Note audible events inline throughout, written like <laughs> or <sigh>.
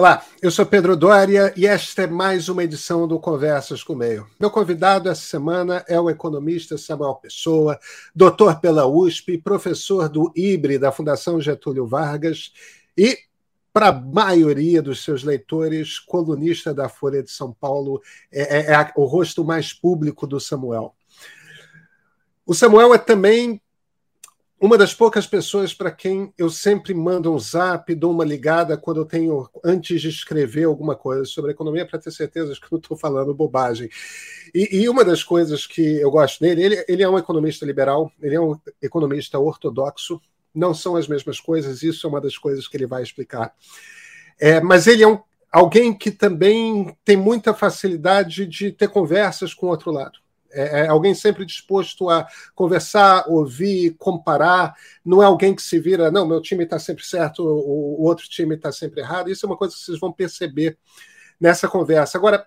Olá, eu sou Pedro Doria e esta é mais uma edição do Conversas com o Meio. Meu convidado essa semana é o economista Samuel Pessoa, doutor pela USP, professor do IBRE da Fundação Getúlio Vargas e, para a maioria dos seus leitores, colunista da Folha de São Paulo, é, é, é o rosto mais público do Samuel. O Samuel é também uma das poucas pessoas para quem eu sempre mando um zap, dou uma ligada quando eu tenho, antes de escrever alguma coisa sobre economia, para ter certeza que eu não estou falando bobagem. E, e, uma das coisas que eu gosto dele, ele, ele é um economista liberal, ele é um economista ortodoxo, não são as mesmas coisas, isso é uma das coisas que ele vai explicar. É, mas ele é um, alguém que também tem muita facilidade de ter conversas com o outro lado. É, é, alguém sempre disposto a conversar, ouvir, comparar. Não é alguém que se vira, não, meu time está sempre certo, o, o outro time está sempre errado. Isso é uma coisa que vocês vão perceber nessa conversa. Agora,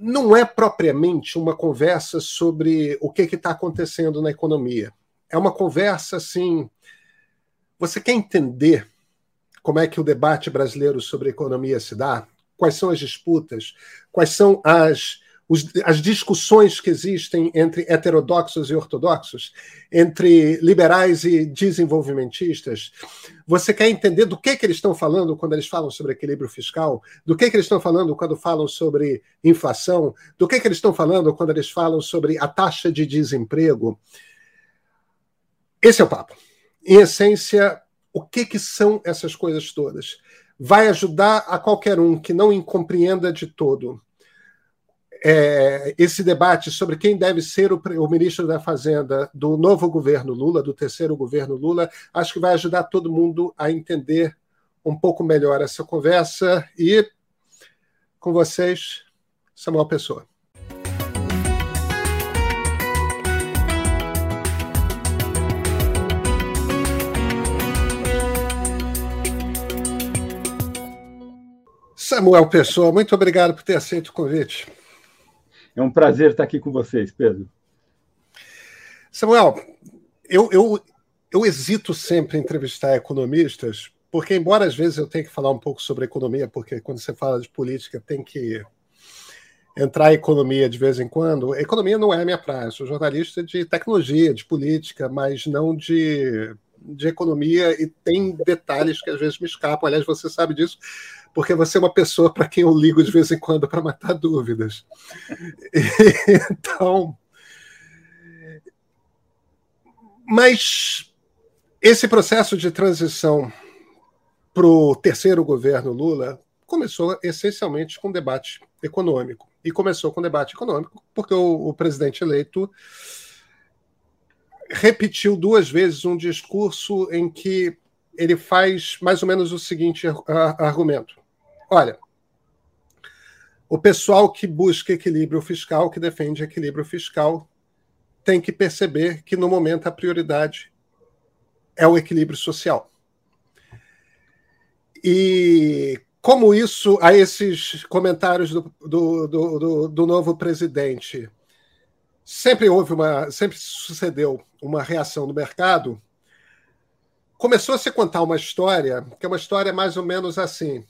não é propriamente uma conversa sobre o que está acontecendo na economia. É uma conversa assim. Você quer entender como é que o debate brasileiro sobre economia se dá? Quais são as disputas? Quais são as os, as discussões que existem entre heterodoxos e ortodoxos, entre liberais e desenvolvimentistas. Você quer entender do que, que eles estão falando quando eles falam sobre equilíbrio fiscal, do que, que eles estão falando quando falam sobre inflação, do que, que eles estão falando quando eles falam sobre a taxa de desemprego. Esse é o papo. Em essência, o que, que são essas coisas todas? Vai ajudar a qualquer um que não compreenda de todo é, esse debate sobre quem deve ser o, o, ministro da Fazenda do novo governo Lula, do terceiro governo Lula, acho que vai ajudar todo mundo a entender um pouco melhor essa conversa. E com vocês, Samuel Pessoa. Samuel Pessoa, muito obrigado por ter aceito o convite. É um prazer estar aqui com vocês, Pedro. Samuel, eu, eu, eu hesito sempre em entrevistar economistas, porque, embora às vezes eu tenha que falar um pouco sobre economia, porque quando você fala de política tem que entrar em economia de vez em quando. Economia não é a minha praia, sou jornalista de tecnologia, de política, mas não de, de economia, e tem detalhes que às vezes me escapam. Aliás, você sabe disso, porque você é uma pessoa para quem eu ligo de vez em quando para matar dúvidas. <laughs> então. Mas esse processo de transição para o terceiro governo Lula começou essencialmente com debate econômico. E começou com debate econômico porque o, o presidente eleito repetiu duas vezes um discurso em que ele faz mais ou menos o seguinte argumento: Olha, o pessoal que busca equilíbrio fiscal, que defende equilíbrio fiscal, tem que perceber que no momento a prioridade é o equilíbrio social. E como isso, a esses comentários do, do, do, do, novo presidente, sempre houve uma, sempre sucedeu uma reação do mercado, começou a se contar uma história, que é uma história mais ou menos assim.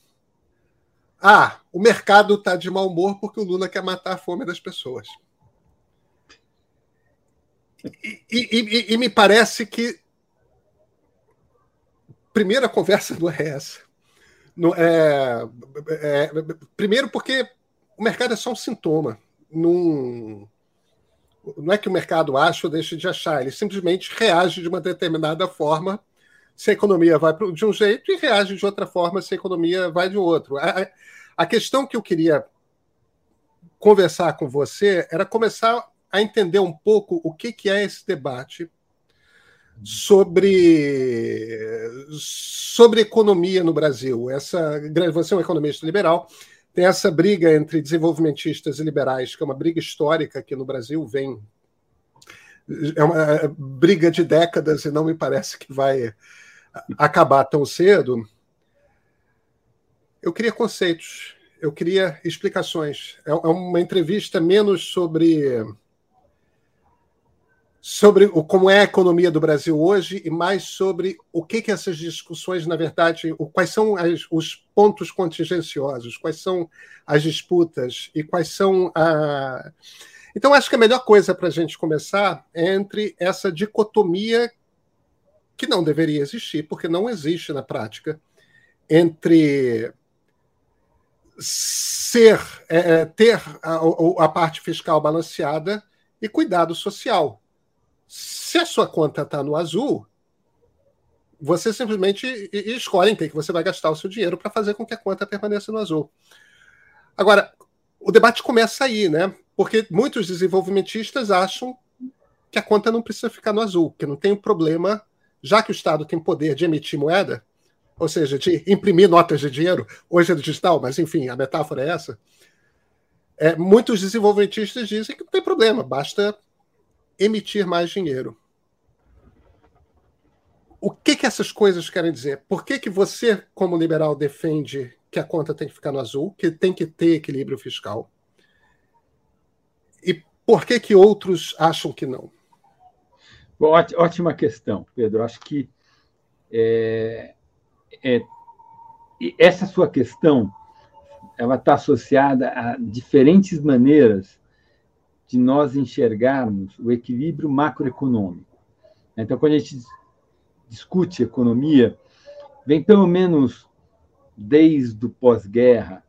Ah, o mercado está de mau humor porque o Lula quer matar a fome das pessoas. E, e, e, e me parece que primeira conversa não é essa. Não é, é, primeiro porque o mercado é só um sintoma. Não, não é que o mercado acha ou deixa de achar, ele simplesmente reage de uma determinada forma se a economia vai de um jeito e reage de outra forma se a economia vai de outro. A, questão que eu queria conversar com você era começar a entender um pouco o que, que é esse debate sobre sobre economia no Brasil. Essa você é um economista liberal, tem essa briga entre desenvolvimentistas e liberais, que é uma briga histórica aqui no Brasil, vem é uma briga de décadas e não me parece que vai acabar tão cedo. Eu queria conceitos, eu queria explicações. É, é uma entrevista menos sobre sobre o, como é a economia do Brasil hoje e mais sobre o que, que essas discussões, na verdade, o, quais são as, os pontos contingenciosos, quais são as disputas e quais são a. Então, acho que a melhor coisa para a gente começar é entre essa dicotomia que não deveria existir, porque não existe na prática, entre ser é, é ter a, a parte fiscal balanceada e cuidado social se a sua conta está no azul, você simplesmente escolhe em que você vai gastar o seu dinheiro para fazer com que a conta permaneça no azul. Agora, o debate começa aí, né? Porque muitos desenvolvimentistas acham que a conta não precisa ficar no azul, que não tem problema, já que o Estado tem poder de emitir moeda, ou seja, de imprimir notas de dinheiro, hoje é digital, mas enfim, a metáfora é essa. É, muitos desenvolvimentistas dizem que não tem problema, basta emitir mais dinheiro. O que, que essas coisas querem dizer? Por que, que você, como liberal, defende que a conta tem que ficar no azul, que tem que ter equilíbrio fiscal? E por que, que outros acham que não? Bom, ótima questão, Pedro. Acho que é, é, essa sua questão ela está associada a diferentes maneiras de nós enxergarmos o equilíbrio macroeconômico. Então, quando a gente discute economia, vem pelo menos desde o pós-guerra,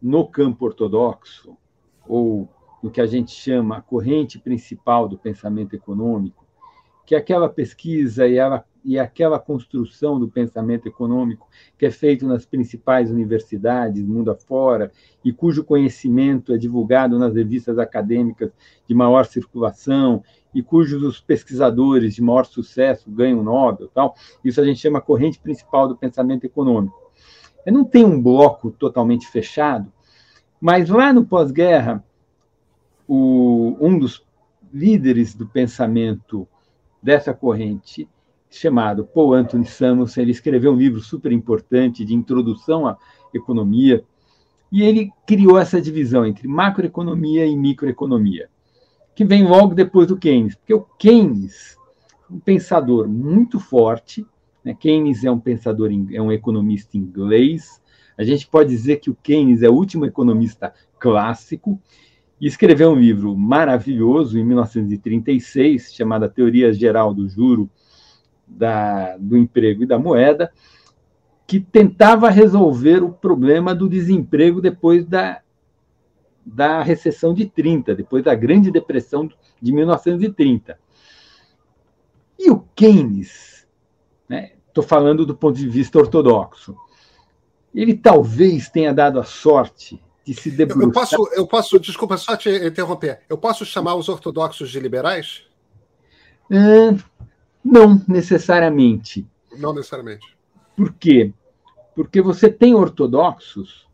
no campo ortodoxo, ou no que a gente chama a corrente principal do pensamento econômico, que é aquela pesquisa e ela e aquela construção do pensamento econômico que é feito nas principais universidades, mundo afora, e cujo conhecimento é divulgado nas revistas acadêmicas de maior circulação, e cujos os pesquisadores de maior sucesso ganham Nobel, tal. Isso a gente chama corrente principal do pensamento econômico. Eu não tem um bloco totalmente fechado, mas lá no pós-guerra, um dos líderes do pensamento dessa corrente chamado Paul Anthony Samuelson. Ele escreveu um livro super importante de introdução à economia e ele criou essa divisão entre macroeconomia e microeconomia, que vem logo depois do Keynes, porque o Keynes, um pensador muito forte, né? Keynes é um pensador, é um economista inglês. A gente pode dizer que o Keynes é o último economista clássico e escreveu um livro maravilhoso em 1936 chamado A Teoria Geral do Juro da, do emprego e da moeda, que tentava resolver o problema do desemprego depois da, da recessão de 30, depois da Grande Depressão de 1930. E o Keynes, estou né, falando do ponto de vista ortodoxo, ele talvez tenha dado a sorte de se debruçar... Eu posso, eu posso, desculpa, só te interromper, eu posso chamar os ortodoxos de liberais? É, não necessariamente. Não necessariamente. Por quê? Porque você tem ortodoxos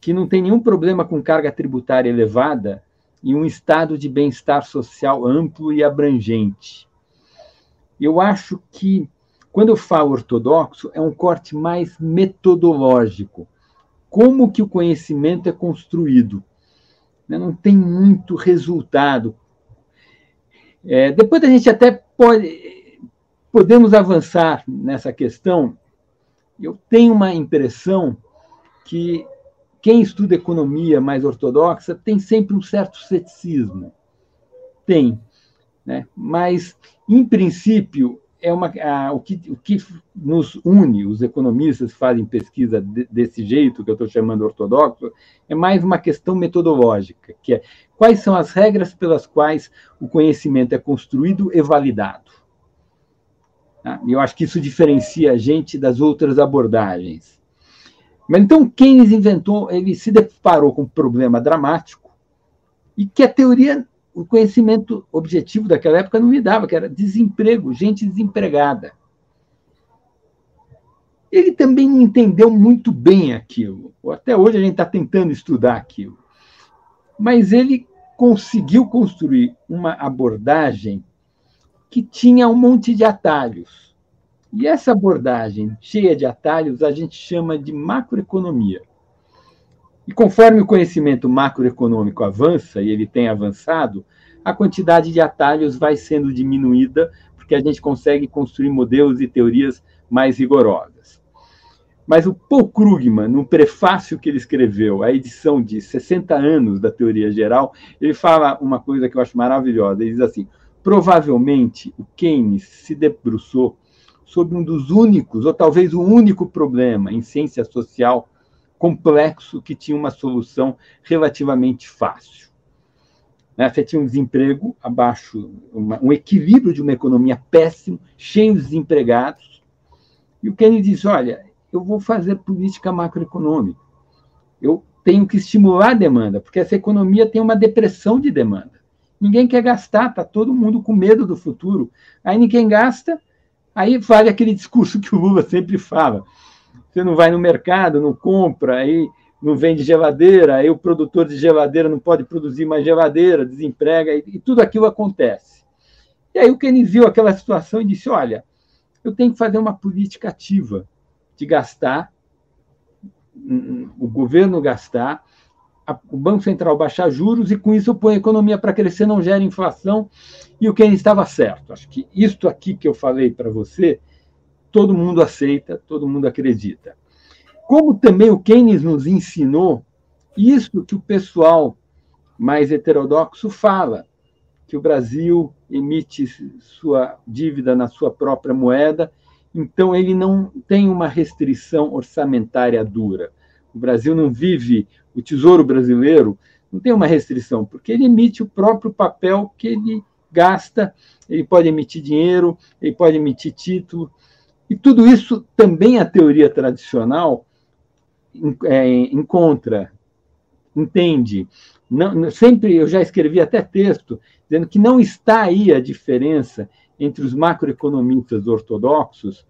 que não tem nenhum problema com carga tributária elevada e um estado de bem-estar social amplo e abrangente. Eu acho que, quando eu falo ortodoxo, é um corte mais metodológico. Como que o conhecimento é construído? Né, não tem muito resultado. É, depois a gente até pode podemos avançar nessa questão. Eu tenho uma impressão que quem estuda economia mais ortodoxa tem sempre um certo ceticismo. Tem. Né? Mas, em princípio, é uma, a, o, que, o que nos une, os economistas que fazem pesquisa de, desse jeito, que eu estou chamando ortodoxo, é mais uma questão metodológica, que é quais são as regras pelas quais o conhecimento é construído e validado. Tá? Eu acho que isso diferencia a gente das outras abordagens. Mas então Keynes inventou, ele se deparou com um problema dramático e que a teoria, o conhecimento objetivo daquela época não lidava, que era desemprego, gente desempregada. Ele também entendeu muito bem aquilo. Até hoje a gente está tentando estudar aquilo. Mas ele conseguiu construir uma abordagem que tinha um monte de atalhos. E essa abordagem cheia de atalhos a gente chama de macroeconomia. E conforme o conhecimento macroeconômico avança, e ele tem avançado, a quantidade de atalhos vai sendo diminuída, porque a gente consegue construir modelos e teorias mais rigorosas. Mas o Paul Krugman, no prefácio que ele escreveu, a edição de 60 anos da teoria geral, ele fala uma coisa que eu acho maravilhosa. Ele diz assim: provavelmente o Keynes se debruçou sobre um dos únicos, ou talvez o único problema em ciência social complexo que tinha uma solução relativamente fácil. Né? Você tinha um desemprego abaixo, um equilíbrio de uma economia péssimo, cheio de desempregados, e o Keynes diz: olha, eu vou fazer política macroeconômica. Eu tenho que estimular a demanda, porque essa economia tem uma depressão de demanda. Ninguém quer gastar, está todo mundo com medo do futuro. Aí ninguém gasta, aí vale aquele discurso que o Lula sempre fala. Você não vai no mercado, não compra, aí não vende geladeira, aí o produtor de geladeira não pode produzir mais geladeira, desemprega, e, e tudo aquilo acontece. E aí o Keynes viu aquela situação e disse: olha, eu tenho que fazer uma política ativa de gastar, o governo gastar, o Banco Central baixar juros e com isso põe a economia para crescer, não gera inflação. E o Keynes estava certo. Acho que isto aqui que eu falei para você, todo mundo aceita, todo mundo acredita. Como também o Keynes nos ensinou isso que o pessoal mais heterodoxo fala, que o Brasil emite sua dívida na sua própria moeda, então ele não tem uma restrição orçamentária dura. O Brasil não vive, o Tesouro Brasileiro não tem uma restrição, porque ele emite o próprio papel que ele gasta, ele pode emitir dinheiro, ele pode emitir título, e tudo isso também a teoria tradicional é, encontra, entende. Não, sempre eu já escrevi até texto dizendo que não está aí a diferença entre os macroeconomistas ortodoxos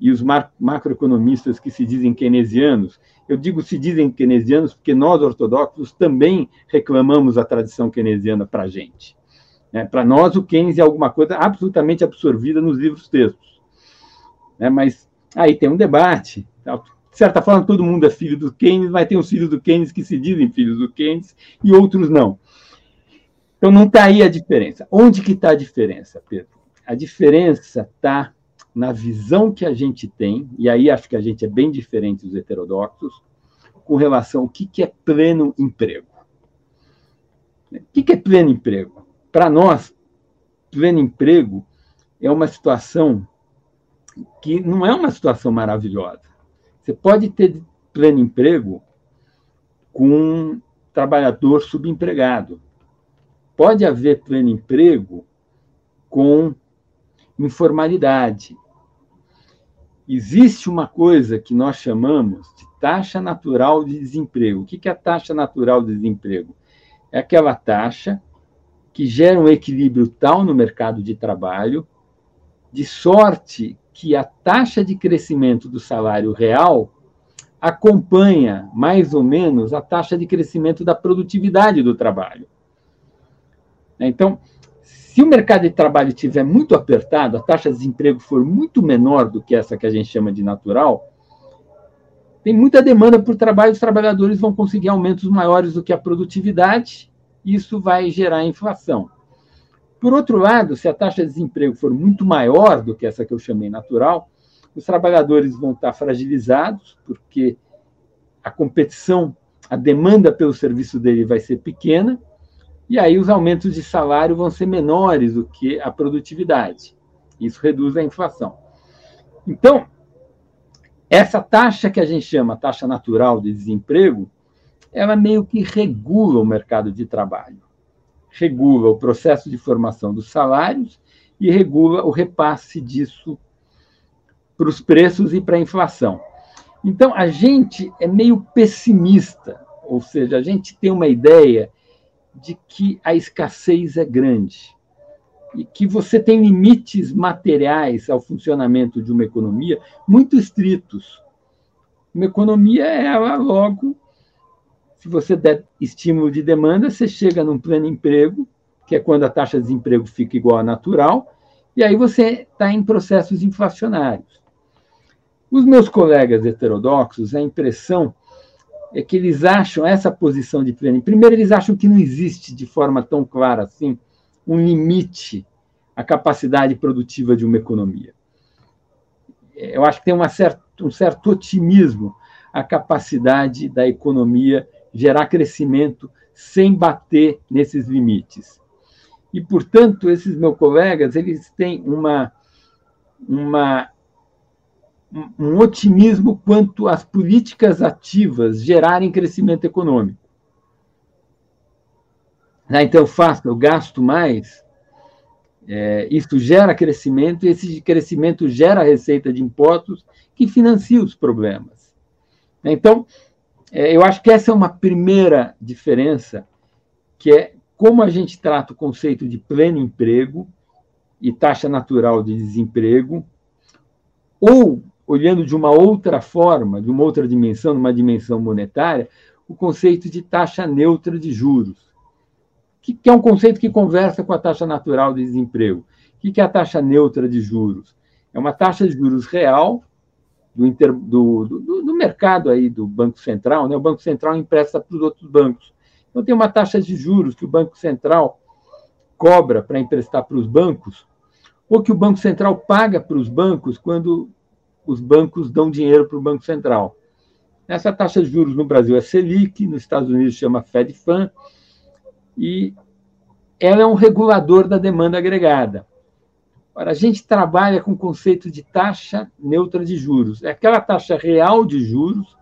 e os macroeconomistas que se dizem keynesianos. Eu digo se dizem keynesianos porque nós ortodoxos também reclamamos a tradição keynesiana para a gente. É, para nós, o Keynes é alguma coisa absolutamente absorvida nos livros textos. É, mas aí tem um debate. De certa forma, todo mundo é filho do Keynes, mas tem os filhos do Keynes que se dizem filhos do Keynes e outros não. Então não está aí a diferença. Onde que está a diferença, Pedro? A diferença está na visão que a gente tem, e aí acho que a gente é bem diferente dos heterodoxos, com relação ao que, que é pleno emprego. O que, que é pleno emprego? Para nós, pleno emprego é uma situação que não é uma situação maravilhosa. Você pode ter pleno emprego com um trabalhador subempregado. Pode haver pleno emprego com informalidade. Existe uma coisa que nós chamamos de taxa natural de desemprego. O que é a taxa natural de desemprego? É aquela taxa que gera um equilíbrio tal no mercado de trabalho, de sorte que a taxa de crescimento do salário real acompanha mais ou menos a taxa de crescimento da produtividade do trabalho. Então, se o mercado de trabalho estiver muito apertado, a taxa de desemprego for muito menor do que essa que a gente chama de natural, tem muita demanda por trabalho, os trabalhadores vão conseguir aumentos maiores do que a produtividade, isso vai gerar inflação. Por outro lado, se a taxa de desemprego for muito maior do que essa que eu chamei natural, os trabalhadores vão estar fragilizados, porque a competição, a demanda pelo serviço dele vai ser pequena, e aí os aumentos de salário vão ser menores do que a produtividade. Isso reduz a inflação. Então, essa taxa que a gente chama taxa natural de desemprego, ela meio que regula o mercado de trabalho. Regula o processo de formação dos salários e regula o repasse disso para os preços e para a inflação. Então, a gente é meio pessimista, ou seja, a gente tem uma ideia de que a escassez é grande e que você tem limites materiais ao funcionamento de uma economia muito estritos. Uma economia, ela logo, se você der estímulo de demanda, você chega num pleno emprego, que é quando a taxa de desemprego fica igual à natural, e aí você está em processos inflacionários. Os meus colegas heterodoxos, a impressão é que eles acham essa posição de pleno. Primeiro, eles acham que não existe de forma tão clara assim um limite à capacidade produtiva de uma economia. Eu acho que tem uma certa, um certo otimismo a capacidade da economia gerar crescimento sem bater nesses limites. E, portanto, esses meus colegas, eles têm uma, uma, um otimismo quanto às políticas ativas gerarem crescimento econômico. Ah, então, faço, eu gasto mais, é, isso gera crescimento, e esse crescimento gera receita de impostos que financia os problemas. Então, é, eu acho que essa é uma primeira diferença, que é como a gente trata o conceito de pleno emprego e taxa natural de desemprego, ou, olhando de uma outra forma, de uma outra dimensão, numa dimensão monetária, o conceito de taxa neutra de juros, que, é um conceito que conversa com a taxa natural de desemprego. O que é a taxa neutra de juros? É uma taxa de juros real do, inter, do, do, do, mercado aí do Banco Central, né? o Banco Central empresta para os outros bancos. Então, tem uma taxa de juros que o Banco Central cobra para emprestar para os bancos, ou que o Banco Central paga para os bancos quando os bancos dão dinheiro para o Banco Central. Essa taxa de juros no Brasil é Selic, nos Estados Unidos chama Fed Fund, e ela é um regulador da demanda agregada. Ora, a gente trabalha com o conceito de taxa neutra de juros. É aquela taxa real de juros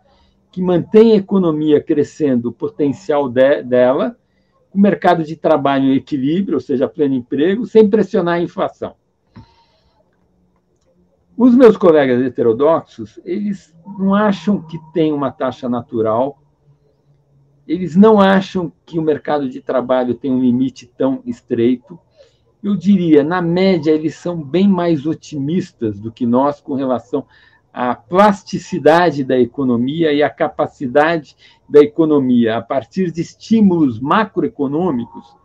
que mantém a economia crescendo o potencial de, dela, o mercado de trabalho em equilíbrio, ou seja, pleno emprego, sem pressionar a inflação. Os meus colegas heterodoxos, eles não acham que tem uma taxa natural, eles não acham que o mercado de trabalho tem um limite tão estreito, eu diria, na média, eles são bem mais otimistas do que nós com relação à plasticidade da economia e à capacidade da economia, a partir de estímulos macroeconômicos,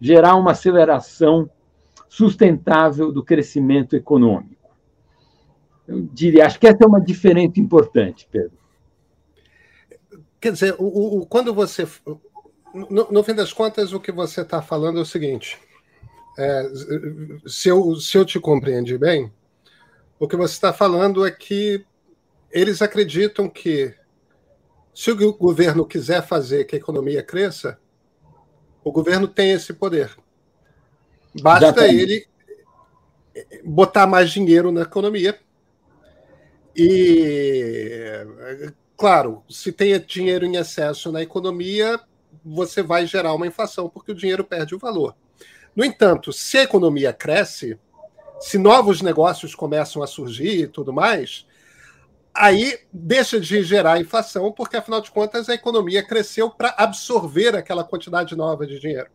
gerar uma aceleração sustentável do crescimento econômico. Eu diria, acho que essa é uma diferença importante, Pedro. Quer dizer, o, o quando você. No, no, fim das contas, o que você está falando é o seguinte: é, se, eu, se eu te compreendi bem, o que você está falando é que eles acreditam que se o governo quiser fazer que a economia cresça, o governo tem esse poder. Basta ele botar mais dinheiro na economia. E, claro, se tem dinheiro em excesso na economia, você vai gerar uma inflação, porque o dinheiro perde o valor. No entanto, se a economia cresce, se novos negócios começam a surgir e tudo mais, aí deixa de gerar inflação, porque afinal de contas a economia cresceu para absorver aquela quantidade nova de dinheiro.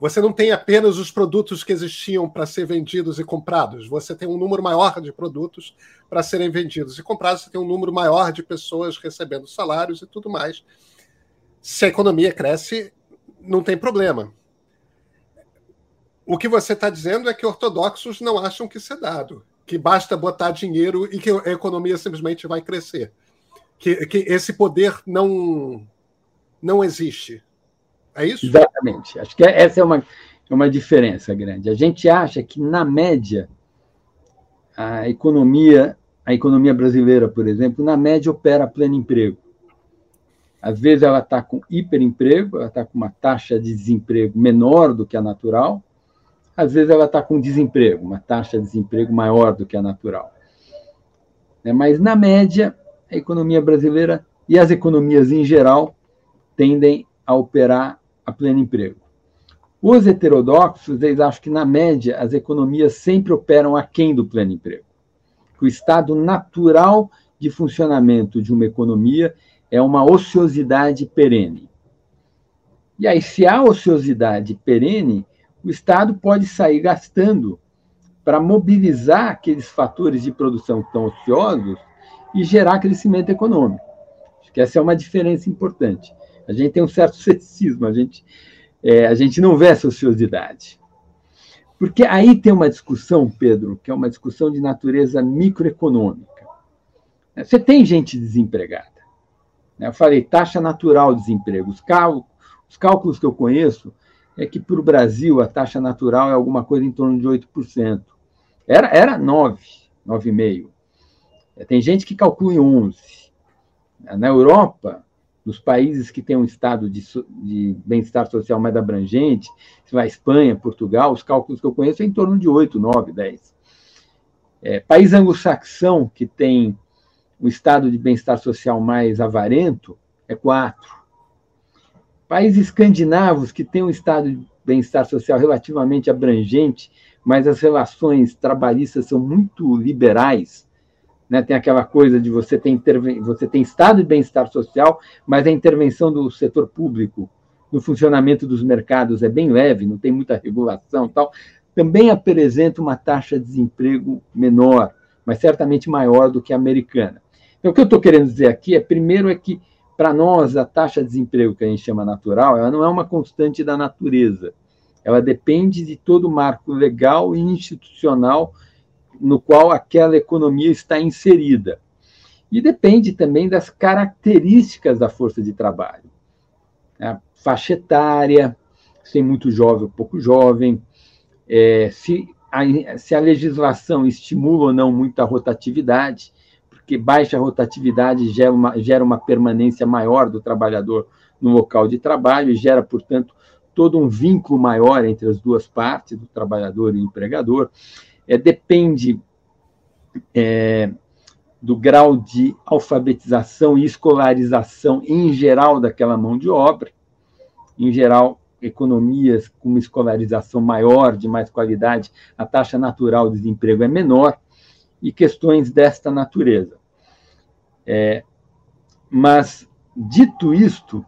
Você não tem apenas os produtos que existiam para ser vendidos e comprados, você tem um número maior de produtos para serem vendidos e comprados, você tem um número maior de pessoas recebendo salários e tudo mais. Se a economia cresce, não tem problema. O que você está dizendo é que ortodoxos não acham que isso é dado, que basta botar dinheiro e que a economia simplesmente vai crescer, que, que esse poder não não existe. É isso? Exatamente. Acho que essa é uma, é uma diferença grande. A gente acha que na média a economia a economia brasileira, por exemplo, na média opera pleno emprego. Às vezes ela está com hiperemprego, ela está com uma taxa de desemprego menor do que a natural, às vezes ela está com desemprego, uma taxa de desemprego maior do que a natural. Né, mas, na média, a economia brasileira e as economias em geral tendem a operar a pleno emprego. Os heterodoxos, eles acham que, na média, as economias sempre operam aquém do pleno emprego. O estado natural de funcionamento de uma economia é uma ociosidade perene. E aí, se há ociosidade perene, o Estado pode sair gastando para mobilizar aqueles fatores de produção que estão ociosos e gerar crescimento econômico. Acho que essa é uma diferença importante. A gente tem um certo <laughs> ceticismo, a gente, é, a gente não vê essa ociosidade. Porque aí tem uma discussão, Pedro, que é uma discussão de natureza microeconômica. Você tem gente desempregada. Né? Eu falei taxa natural de desemprego. Os cálculos, os cálculos que eu conheço é que para o Brasil a taxa natural é alguma coisa em torno de 8%. Era, era 9%, 9,5%. Tem gente que calcula em 11%. Na Europa, nos países que têm um estado de, de bem-estar social mais abrangente, se vai Espanha, Portugal, os cálculos que eu conheço é em torno de 8, 9, 10. É, país anglo-saxão, que tem um estado de bem-estar social mais avarento, é 4. Países escandinavos, que têm um estado de bem-estar social relativamente abrangente, mas as relações trabalhistas são muito liberais, né? tem aquela coisa de você ter, você tem estado de bem-estar social, mas a intervenção do setor público no funcionamento dos mercados é bem leve, não tem muita regulação tal, também apresenta uma taxa de desemprego menor, mas certamente maior do que a americana. Então, o que eu estou querendo dizer aqui é, primeiro, é que para nós, a taxa de desemprego que a gente chama natural, ela não é uma constante da natureza. Ela depende de todo o marco legal e institucional no qual aquela economia está inserida. E depende também das características da força de trabalho. A faixa etária, se é muito jovem ou pouco jovem, é, se, a, se a legislação estimula ou não muito a rotatividade, porque baixa rotatividade gera uma, gera uma permanência maior do trabalhador no local de trabalho e gera, portanto, todo um vínculo maior entre as duas partes, do trabalhador e do empregador. É, depende é, do grau de alfabetização e escolarização em geral daquela mão de obra. Em geral, economias com uma escolarização maior, de mais qualidade, a taxa natural de desemprego é menor, e questões desta natureza. É, mas, dito isto,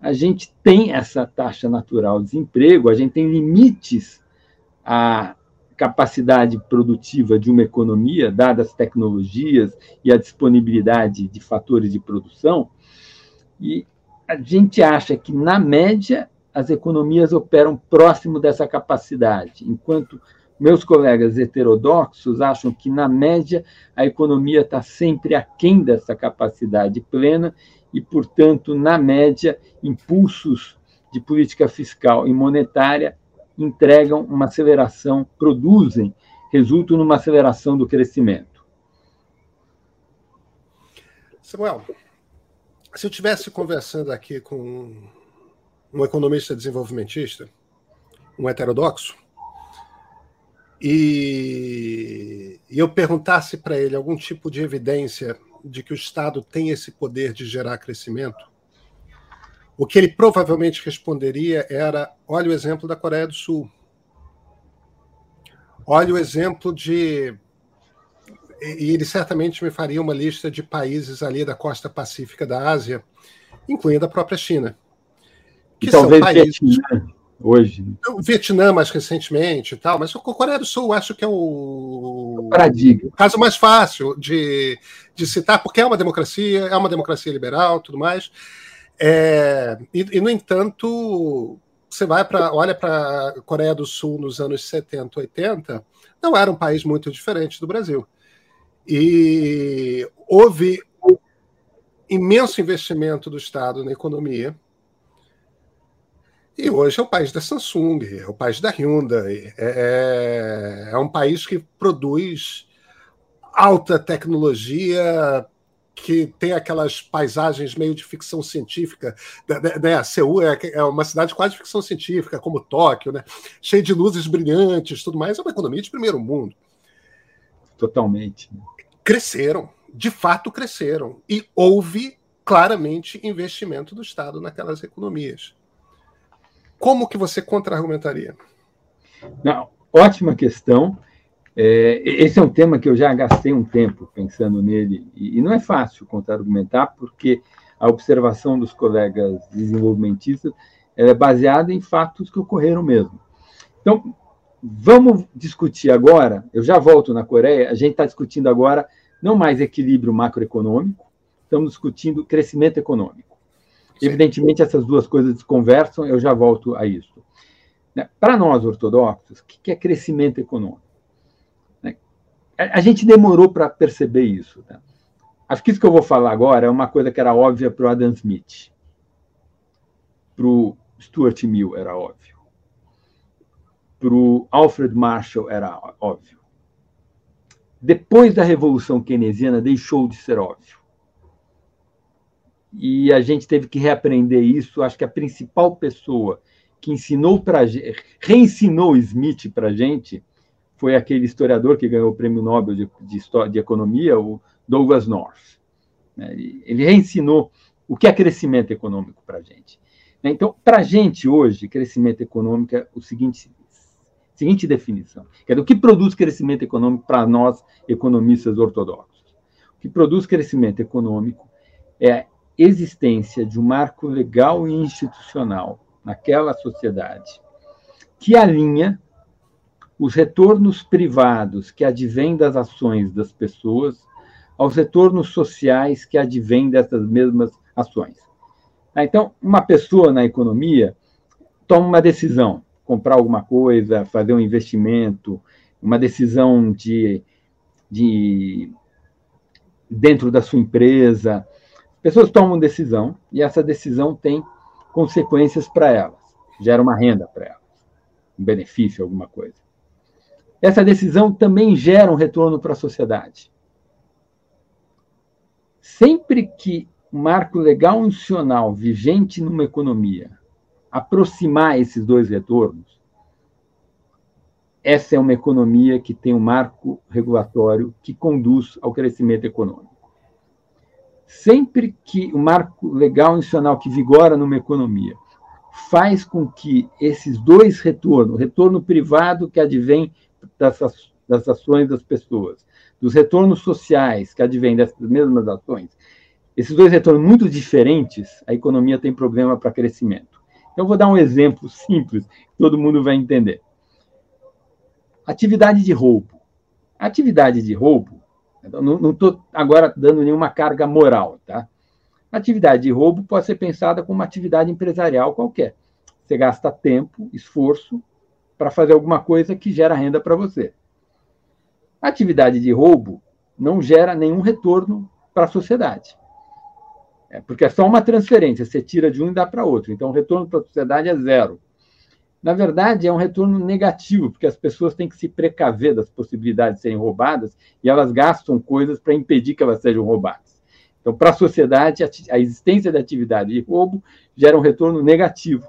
a gente tem essa taxa natural de desemprego, a gente tem limites à capacidade produtiva de uma economia, dadas as tecnologias e a disponibilidade de fatores de produção, e a gente acha que, na média, as economias operam próximo dessa capacidade, enquanto meus colegas heterodoxos acham que, na média, a economia está sempre aquém dessa capacidade plena e, portanto, na média, impulsos de política fiscal e monetária entregam uma aceleração, produzem, resultam numa aceleração do crescimento. Samuel, se eu estivesse conversando aqui com um economista desenvolvimentista, um heterodoxo, e, e eu perguntasse para ele algum tipo de evidência de que o Estado tem esse poder de gerar crescimento, o que ele provavelmente responderia era: olha o exemplo da Coreia do Sul. Olha o exemplo de. E ele certamente me faria uma lista de países ali da costa pacífica da Ásia, incluindo a própria China. Que são países. Vietnã hoje. O Vietnã mais recentemente e tal, mas o Coreia do Sul acho que é o, paradigma. o caso mais fácil de, de citar, porque é uma democracia, é uma democracia liberal, tudo mais. É, e, e, no entanto, você vai para olha para a Coreia do Sul nos anos 70, 80, não era um país muito diferente do Brasil. E houve imenso investimento do Estado na economia e hoje é o país da Samsung, é o país da Hyundai, é, é, é um país que produz alta tecnologia, que tem aquelas paisagens meio de ficção científica. Né? né Seul é, é, uma cidade quase de ficção científica, como Tóquio, né? cheia de luzes brilhantes, tudo mais. É uma economia de primeiro mundo. Totalmente. Cresceram, de fato cresceram. E houve claramente investimento do Estado naquelas economias. Como que você contra-argumentaria? Ótima questão. É, esse é um tema que eu já gastei um tempo pensando nele, e, e não é fácil contra-argumentar, porque a observação dos colegas desenvolvimentistas é baseada em fatos que ocorreram mesmo. Então, vamos discutir agora, eu já volto na Coreia, a gente está discutindo agora não mais equilíbrio macroeconômico, estamos discutindo crescimento econômico. Evidentemente, essas duas coisas conversam, eu já volto a isso. Né? Para nós ortodoxos, o que é crescimento econômico? Né? A gente demorou para perceber isso. Tá? Acho que isso que eu vou falar agora é uma coisa que era óbvia para o Adam Smith. Para o Stuart Mill era óbvio. para o Alfred Marshall era óbvio. Depois da Revolução Keynesiana, deixou de ser óbvio. E a gente teve que reaprender isso. Acho que a principal pessoa que ensinou para reensinou Smith para gente foi aquele historiador que ganhou o prêmio Nobel de, de, História, de Economia, o Douglas North. Né? Ele reensinou o que é crescimento econômico para a gente. Né? Então, para a gente hoje, crescimento econômico é o seguinte, seguinte definição: que é do que produz crescimento econômico para nós, economistas ortodoxos. O que produz crescimento econômico é a existência de um marco legal e institucional naquela sociedade que alinha os retornos privados que advêm das ações das pessoas aos retornos sociais que advêm dessas mesmas ações. Ah, então, uma pessoa na economia toma uma decisão, comprar alguma coisa, fazer um investimento, uma decisão de, de dentro da sua empresa. Pessoas tomam decisão e essa decisão tem consequências para elas, gera uma renda para elas, um benefício, alguma coisa. Essa decisão também gera um retorno para a sociedade. Sempre que o marco legal institucional vigente numa economia aproximar esses dois retornos, essa é uma economia que tem um marco regulatório que conduz ao crescimento econômico. Sempre que o marco legal institucional que vigora numa economia faz com que esses dois retornos, o retorno privado que advém das, das ações das pessoas, dos retornos sociais que advêm dessas mesmas ações, esses dois retornos muito diferentes, a economia tem problema para crescimento. Então, eu vou dar um exemplo simples, que todo mundo vai entender. Atividade de roubo. Atividade de roubo, não estou agora dando nenhuma carga moral, tá? Atividade de roubo pode ser pensada como uma atividade empresarial qualquer. Você gasta tempo, esforço para fazer alguma coisa que gera renda para você. atividade de roubo não gera nenhum retorno para a sociedade. É, porque é só uma transferência, você tira de um e dá para outro. Então, o retorno para a sociedade é zero. Na verdade, é um retorno negativo, porque as pessoas têm que se precaver das possibilidades de serem roubadas e elas gastam coisas para impedir que elas sejam roubadas. Então, para a sociedade, a existência de atividade de roubo gera um retorno negativo.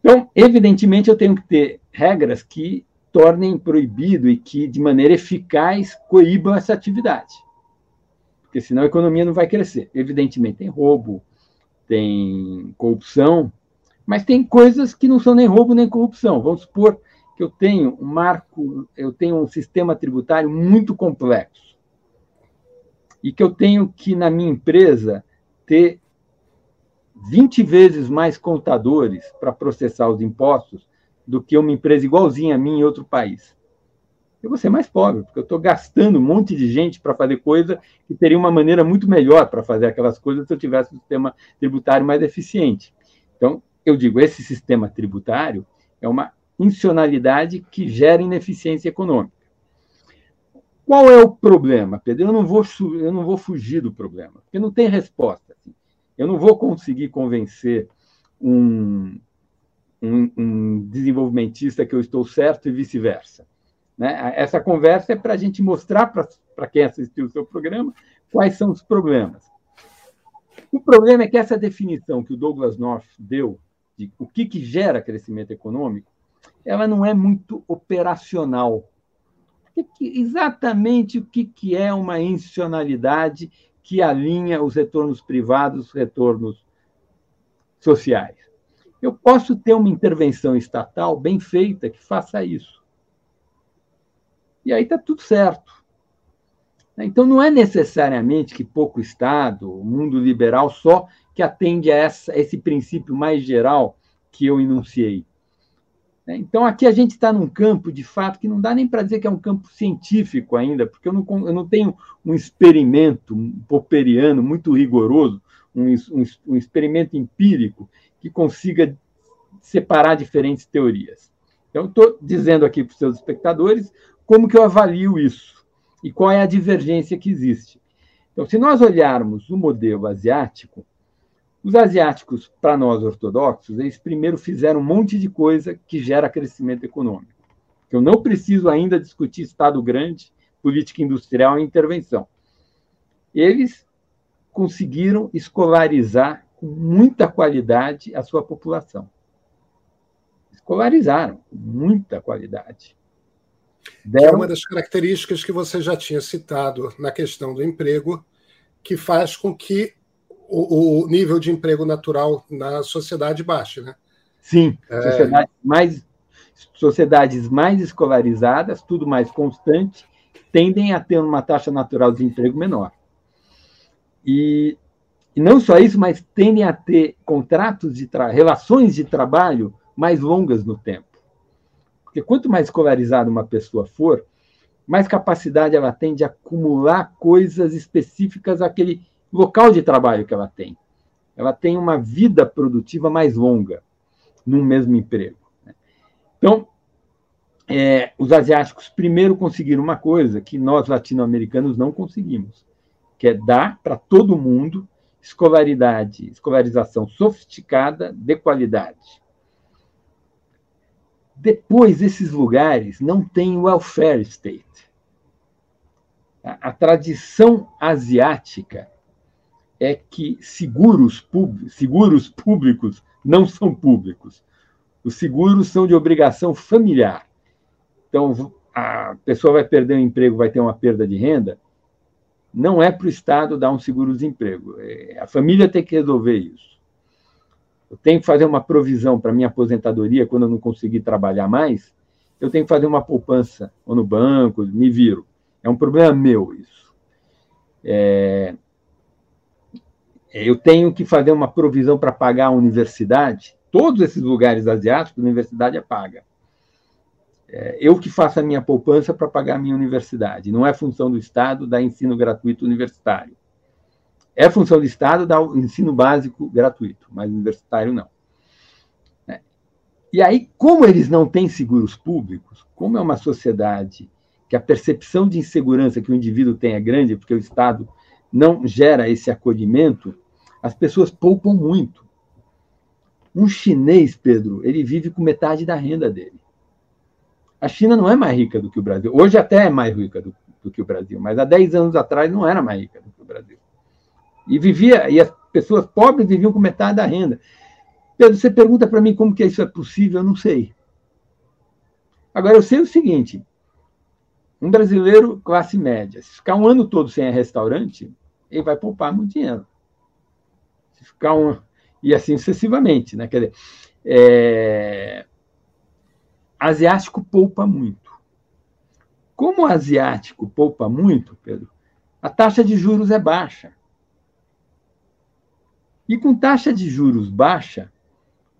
Então, evidentemente, eu tenho que ter regras que tornem proibido e que, de maneira eficaz, coíbam essa atividade. Porque senão a economia não vai crescer. Evidentemente, tem roubo, tem corrupção, mas tem coisas que não são nem roubo nem corrupção. Vamos supor que eu tenho um marco, eu tenho um sistema tributário muito complexo e que eu tenho que, na minha empresa, ter 20 vezes mais contadores para processar os impostos do que uma empresa igualzinha a mim em outro país. Eu vou ser mais pobre, porque eu estou gastando um monte de gente para fazer coisa que teria uma maneira muito melhor para fazer aquelas coisas se eu tivesse um sistema tributário mais eficiente. Então, eu digo, esse sistema tributário é uma incionalidade que gera ineficiência econômica. Qual é o problema, Pedro? Eu não vou, eu não vou fugir do problema, porque não tem resposta. Assim. Eu não vou conseguir convencer um, um, um desenvolvimentista que eu estou certo e vice-versa. Né? Essa conversa é para a gente mostrar para quem assistiu o seu programa quais são os problemas. O problema é que essa definição que o Douglas North deu de o que, que gera crescimento econômico, ela não é muito operacional. Exatamente o que, que é uma institucionalidade que alinha os retornos privados, os retornos sociais. Eu posso ter uma intervenção estatal bem feita que faça isso. E aí está tudo certo. Então, não é necessariamente que pouco Estado, o mundo liberal, só que atende a, essa, a esse princípio mais geral que eu enunciei. Então, aqui a gente está num campo, de fato, que não dá nem para dizer que é um campo científico ainda, porque eu não, eu não tenho um experimento popperiano muito rigoroso, um, um, um experimento empírico que consiga separar diferentes teorias. Então, estou dizendo aqui para os seus espectadores como que eu avalio isso e qual é a divergência que existe. Então, se nós olharmos o modelo asiático, Os asiáticos, para nós ortodoxos, eles primeiro fizeram um monte de coisa que gera crescimento econômico. Eu não preciso ainda discutir Estado grande, política industrial e intervenção. Eles conseguiram escolarizar com muita qualidade a sua população. Escolarizaram com muita qualidade. Deram... É uma das características que você já tinha citado na questão do emprego, que faz com que o, o nível de emprego natural na sociedade baixe, né? Sim, é... sociedades, mais, sociedades mais escolarizadas, tudo mais constante, tendem a ter uma taxa natural de emprego menor. E, e não só isso, mas tendem a ter contratos de relações de trabalho mais longas no tempo. Porque quanto mais escolarizada uma pessoa for, mais capacidade ela tem de acumular coisas específicas àquele local de trabalho que ela tem. Ela tem uma vida produtiva mais longa num mesmo emprego. Né? Então, é, os asiáticos primeiro conseguiram uma coisa que nós latino-americanos não conseguimos, que é dar para todo mundo escolaridade, escolarização sofisticada de qualidade. Depois, esses lugares não têm welfare state. A, a tradição asiática é que seguros, seguros públicos não são públicos. Os seguros são de obrigação familiar. Então, a pessoa vai perder o emprego, vai ter uma perda de renda. Não é para o Estado dar um seguro-desemprego. É, a família tem que resolver isso. Eu tenho que fazer uma provisão para minha aposentadoria quando eu não conseguir trabalhar mais. Eu tenho que fazer uma poupança ou no banco, me viro. É um problema meu isso. É, eu tenho que fazer uma provisão para pagar a universidade. Todos esses lugares asiáticos, a universidade é paga. É, eu que faço a minha poupança para pagar a minha universidade. Não é função do Estado dar ensino gratuito universitário. É função do Estado dar o ensino básico gratuito, mas universitário não. É. E aí, como eles não têm seguros públicos, como é uma sociedade que a percepção de insegurança que o indivíduo tem é grande, porque o Estado não gera esse acolhimento, as pessoas poupam muito. Um chinês, Pedro, ele vive com metade da renda dele. A China não é mais rica do que o Brasil. Hoje até é mais rica do, do que o Brasil, mas há 10 anos atrás não era mais rica do que o Brasil. E vivia, e as pessoas pobres viviam com metade da renda. Pedro, você pergunta para mim como que isso é possível, eu não sei. Agora, eu sei o seguinte: um brasileiro classe média, se ficar um ano todo sem restaurante, ele vai poupar muito dinheiro. Se ficar um. E assim sucessivamente. Né? Quer dizer, é... asiático poupa muito. Como o asiático poupa muito, Pedro, a taxa de juros é baixa. E com taxa de juros baixa,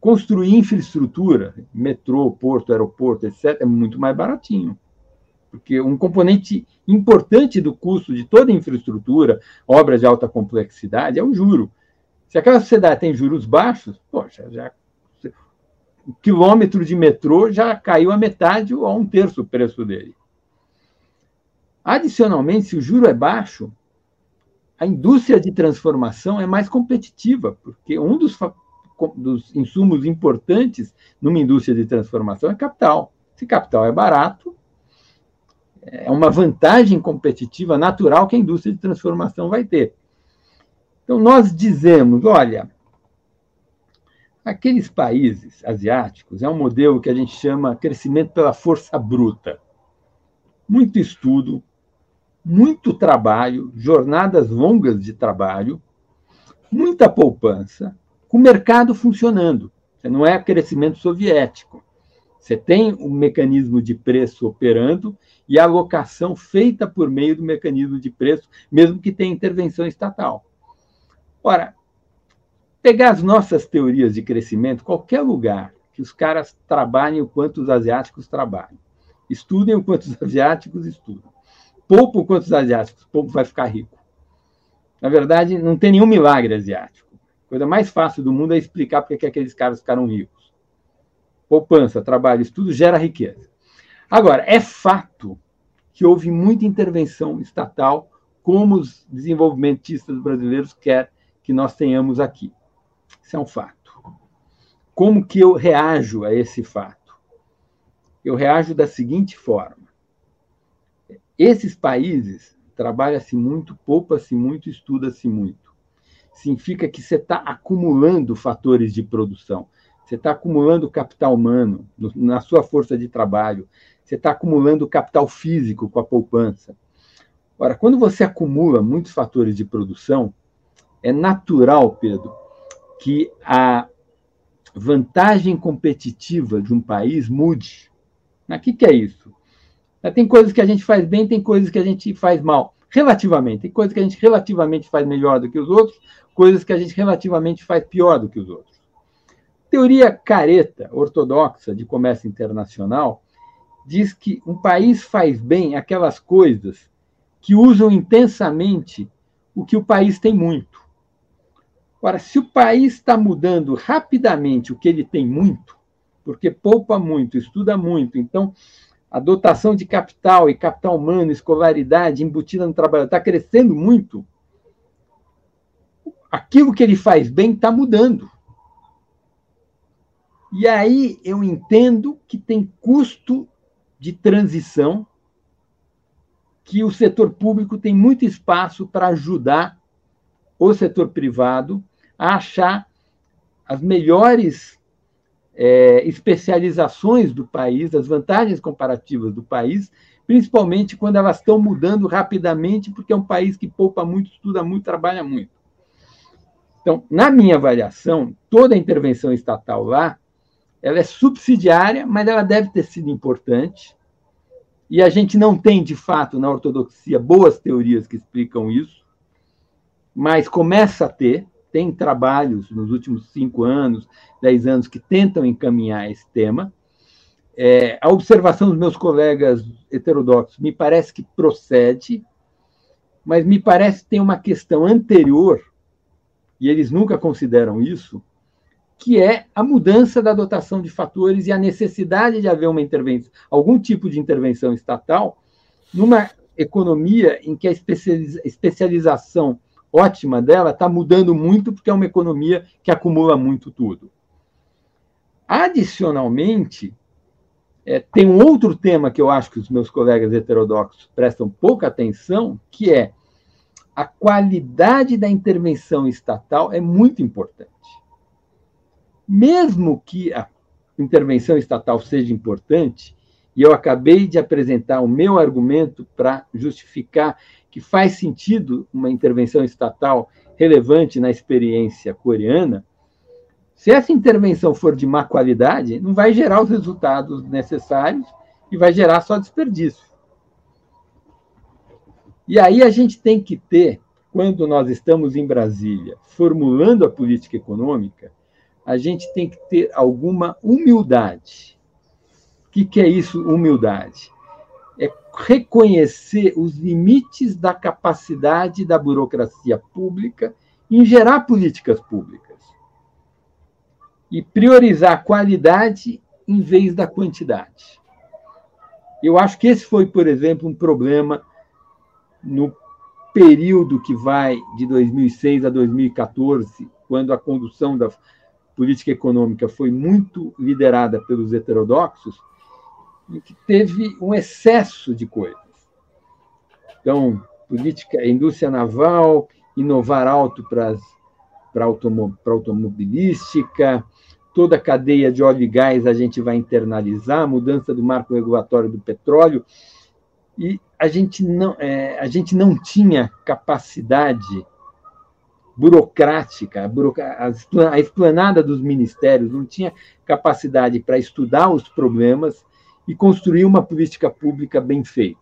construir infraestrutura, metrô, porto, aeroporto, etc., é muito mais baratinho porque um componente importante do custo de toda infraestrutura, obras de alta complexidade, é o juro. Se aquela sociedade tem juros baixos, poxa, já o quilômetro de metrô já caiu a metade ou a um terço o preço dele. Adicionalmente, se o juro é baixo, a indústria de transformação é mais competitiva, porque um dos, dos insumos importantes numa indústria de transformação é capital. Se capital é barato, é uma vantagem competitiva natural que a indústria de transformação vai ter. Então, nós dizemos: olha, aqueles países asiáticos é um modelo que a gente chama crescimento pela força bruta. Muito estudo, muito trabalho, jornadas longas de trabalho, muita poupança, com o mercado funcionando. Não é crescimento soviético. Você tem um mecanismo de preço operando e a alocação feita por meio do mecanismo de preço, mesmo que tenha intervenção estatal. Ora, pegar as nossas teorias de crescimento, qualquer lugar que os caras trabalhem o quanto os asiáticos trabalham, estudem o quanto os <laughs> asiáticos estudam, poupam o quanto os asiáticos, o povo vai ficar rico. Na verdade, não tem nenhum milagre asiático. A coisa mais fácil do mundo é explicar porque que aqueles caras ficaram ricos. Poupança, trabalho, estudo gera riqueza. Agora, é fato que houve muita intervenção estatal, como os desenvolvimentistas brasileiros querem que nós tenhamos aqui. Isso é um fato. Como que eu reajo a esse fato? Eu reajo da seguinte forma: esses países trabalha-se muito, poupa-se muito, estuda-se muito. Significa que você está acumulando fatores de produção. Você está acumulando capital humano na sua força de trabalho. Você está acumulando capital físico com a poupança. Ora, quando você acumula muitos fatores de produção, é natural, Pedro, que a vantagem competitiva de um país mude. O que, que é isso? Tem coisas que a gente faz bem, tem coisas que a gente faz mal. Relativamente. Tem coisas que a gente relativamente faz melhor do que os outros, coisas que a gente relativamente faz pior do que os outros. Teoria careta, ortodoxa, de comércio internacional, diz que um país faz bem aquelas coisas que usam intensamente o que o país tem muito. Ora, se o país está mudando rapidamente o que ele tem muito, porque poupa muito, estuda muito, então a dotação de capital e capital humano, escolaridade embutida no trabalho está crescendo muito, aquilo que ele faz bem está mudando. E aí eu entendo que tem custo de transição, que o setor público tem muito espaço para ajudar o setor privado a achar as melhores é, especializações do país, as vantagens comparativas do país, principalmente quando elas estão mudando rapidamente, porque é um país que poupa muito, estuda muito, trabalha muito. Então, na minha avaliação, toda intervenção estatal lá ela é subsidiária, mas ela deve ter sido importante. E a gente não tem, de fato, na ortodoxia, boas teorias que explicam isso, mas começa a ter. Tem trabalhos nos últimos cinco anos, dez anos, que tentam encaminhar esse tema. É, a observação dos meus colegas heterodoxos me parece que procede, mas me parece que tem uma questão anterior, e eles nunca consideram isso, que é a mudança da dotação de fatores e a necessidade de haver uma intervenção, algum tipo de intervenção estatal, numa economia em que a especialização ótima dela está mudando muito, porque é uma economia que acumula muito tudo. Adicionalmente, é, tem um outro tema que eu acho que os meus colegas heterodoxos prestam pouca atenção, que é a qualidade da intervenção estatal é muito importante mesmo que a intervenção estatal seja importante, e eu acabei de apresentar o meu argumento para justificar que faz sentido uma intervenção estatal relevante na experiência coreana, se essa intervenção for de má qualidade, não vai gerar os resultados necessários e vai gerar só desperdício. E aí a gente tem que ter, quando nós estamos em Brasília, formulando a política econômica, a gente tem que ter alguma humildade. O que, que é isso, humildade? É reconhecer os limites da capacidade da burocracia pública em gerar políticas públicas e priorizar a qualidade em vez da quantidade. Eu acho que esse foi, por exemplo, um problema no período que vai de 2006 a 2014, quando a condução da política econômica foi muito liderada pelos heterodoxos e que teve um excesso de coisas. Então, política, indústria naval, inovar alto para para automobilística, toda a cadeia de óleo e gás a gente vai internalizar, mudança do marco regulatório do petróleo, e a gente não, é, a gente não tinha capacidade burocrática, a esplanada dos ministérios não tinha capacidade para estudar os problemas e construir uma política pública bem feita.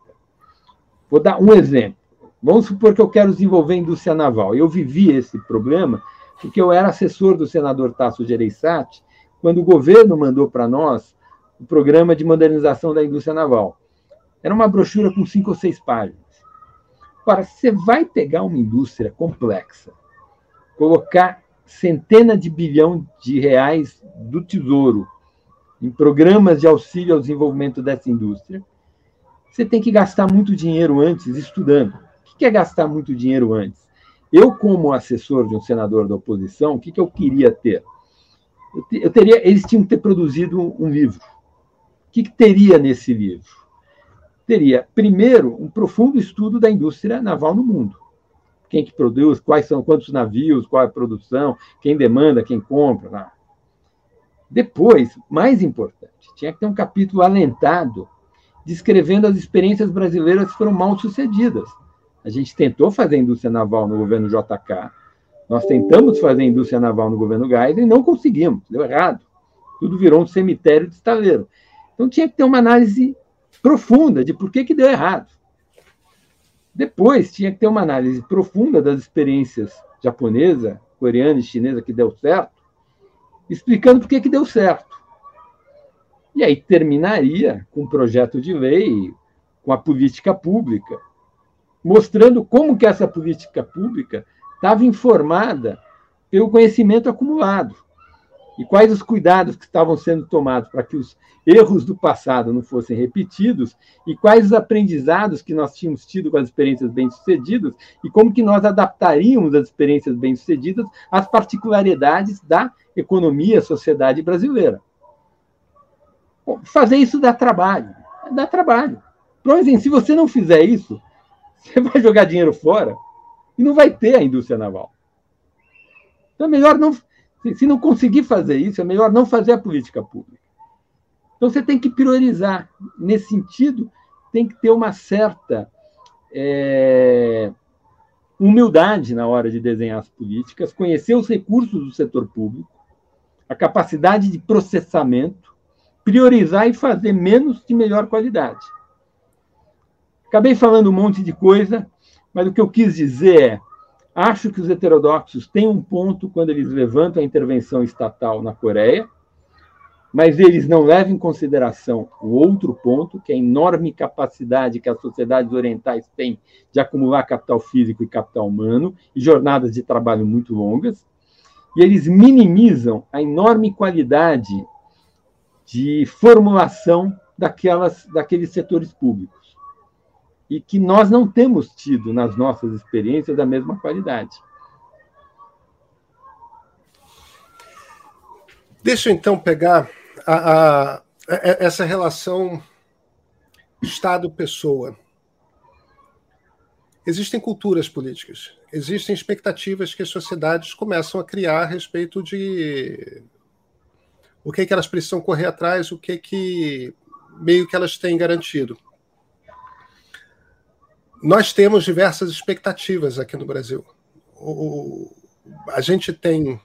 Vou dar um exemplo. Vamos supor que eu quero desenvolver a indústria naval. Eu vivi esse problema porque eu era assessor do senador Tasso Gereissati quando o governo mandou para nós o programa de modernização da indústria naval. Era uma brochura com cinco ou seis páginas. Agora, você vai pegar uma indústria complexa, colocar centenas de bilhão de reais do Tesouro em programas de auxílio ao desenvolvimento dessa indústria, você tem que gastar muito dinheiro antes estudando. O que é gastar muito dinheiro antes? Eu, como assessor de um senador da oposição, o que, eu queria ter? Eu, te, eu teria, eles tinham que ter produzido um, livro. O que teria nesse livro? Teria, primeiro, um profundo estudo da indústria naval no mundo. Quem que produz, quais são, quantos navios, qual é a produção, quem demanda, quem compra. Não. Depois, mais importante, tinha que ter um capítulo alentado descrevendo as experiências brasileiras que foram mal sucedidas. A gente tentou fazer indústria naval no governo JK, nós tentamos fazer indústria naval no governo Geisel e não conseguimos, deu errado. Tudo virou um cemitério de estaleiro. Então tinha que ter uma análise profunda de por que, que deu errado. Depois tinha que ter uma análise profunda das experiências japonesa, coreana e chinesa que deu certo, explicando por que, que deu certo. E aí terminaria com um projeto de lei, com a política pública, mostrando como que essa política pública estava informada pelo conhecimento acumulado e quais os cuidados que estavam sendo tomados para que os erros do passado não fossem repetidos e quais os aprendizados que nós tínhamos tido com as experiências bem-sucedidas e como que nós adaptaríamos as experiências bem-sucedidas às particularidades da economia, sociedade brasileira. Bom, fazer isso dá trabalho, dá trabalho. Por exemplo, se você não fizer isso, <laughs> você vai jogar dinheiro fora e não vai ter a indústria naval. Então é melhor não se não conseguir fazer isso, é melhor não fazer a política pública. Então você tem que priorizar. Nesse sentido, tem que ter uma certa é, humildade na hora de desenhar as políticas, conhecer os recursos do setor público, a capacidade de processamento, priorizar e fazer menos de melhor qualidade. Acabei falando um monte de coisa, mas o que eu quis dizer é Acho que os heterodoxos têm um ponto quando eles levantam a intervenção estatal na Coreia, mas eles não levam em consideração o outro ponto, que é a enorme capacidade que as sociedades orientais têm de acumular capital físico e capital humano, e jornadas de trabalho muito longas, e eles minimizam a enorme qualidade de formulação daquelas, daqueles setores públicos e que nós não temos tido nas nossas experiências da mesma qualidade. Deixa eu então pegar a, a, essa relação Estado-pessoa. Existem culturas políticas, existem expectativas que as sociedades começam a criar a respeito de o que, é que elas precisam correr atrás, o que, é que meio que elas têm garantido nós temos diversas expectativas aqui no Brasil. O, a gente tem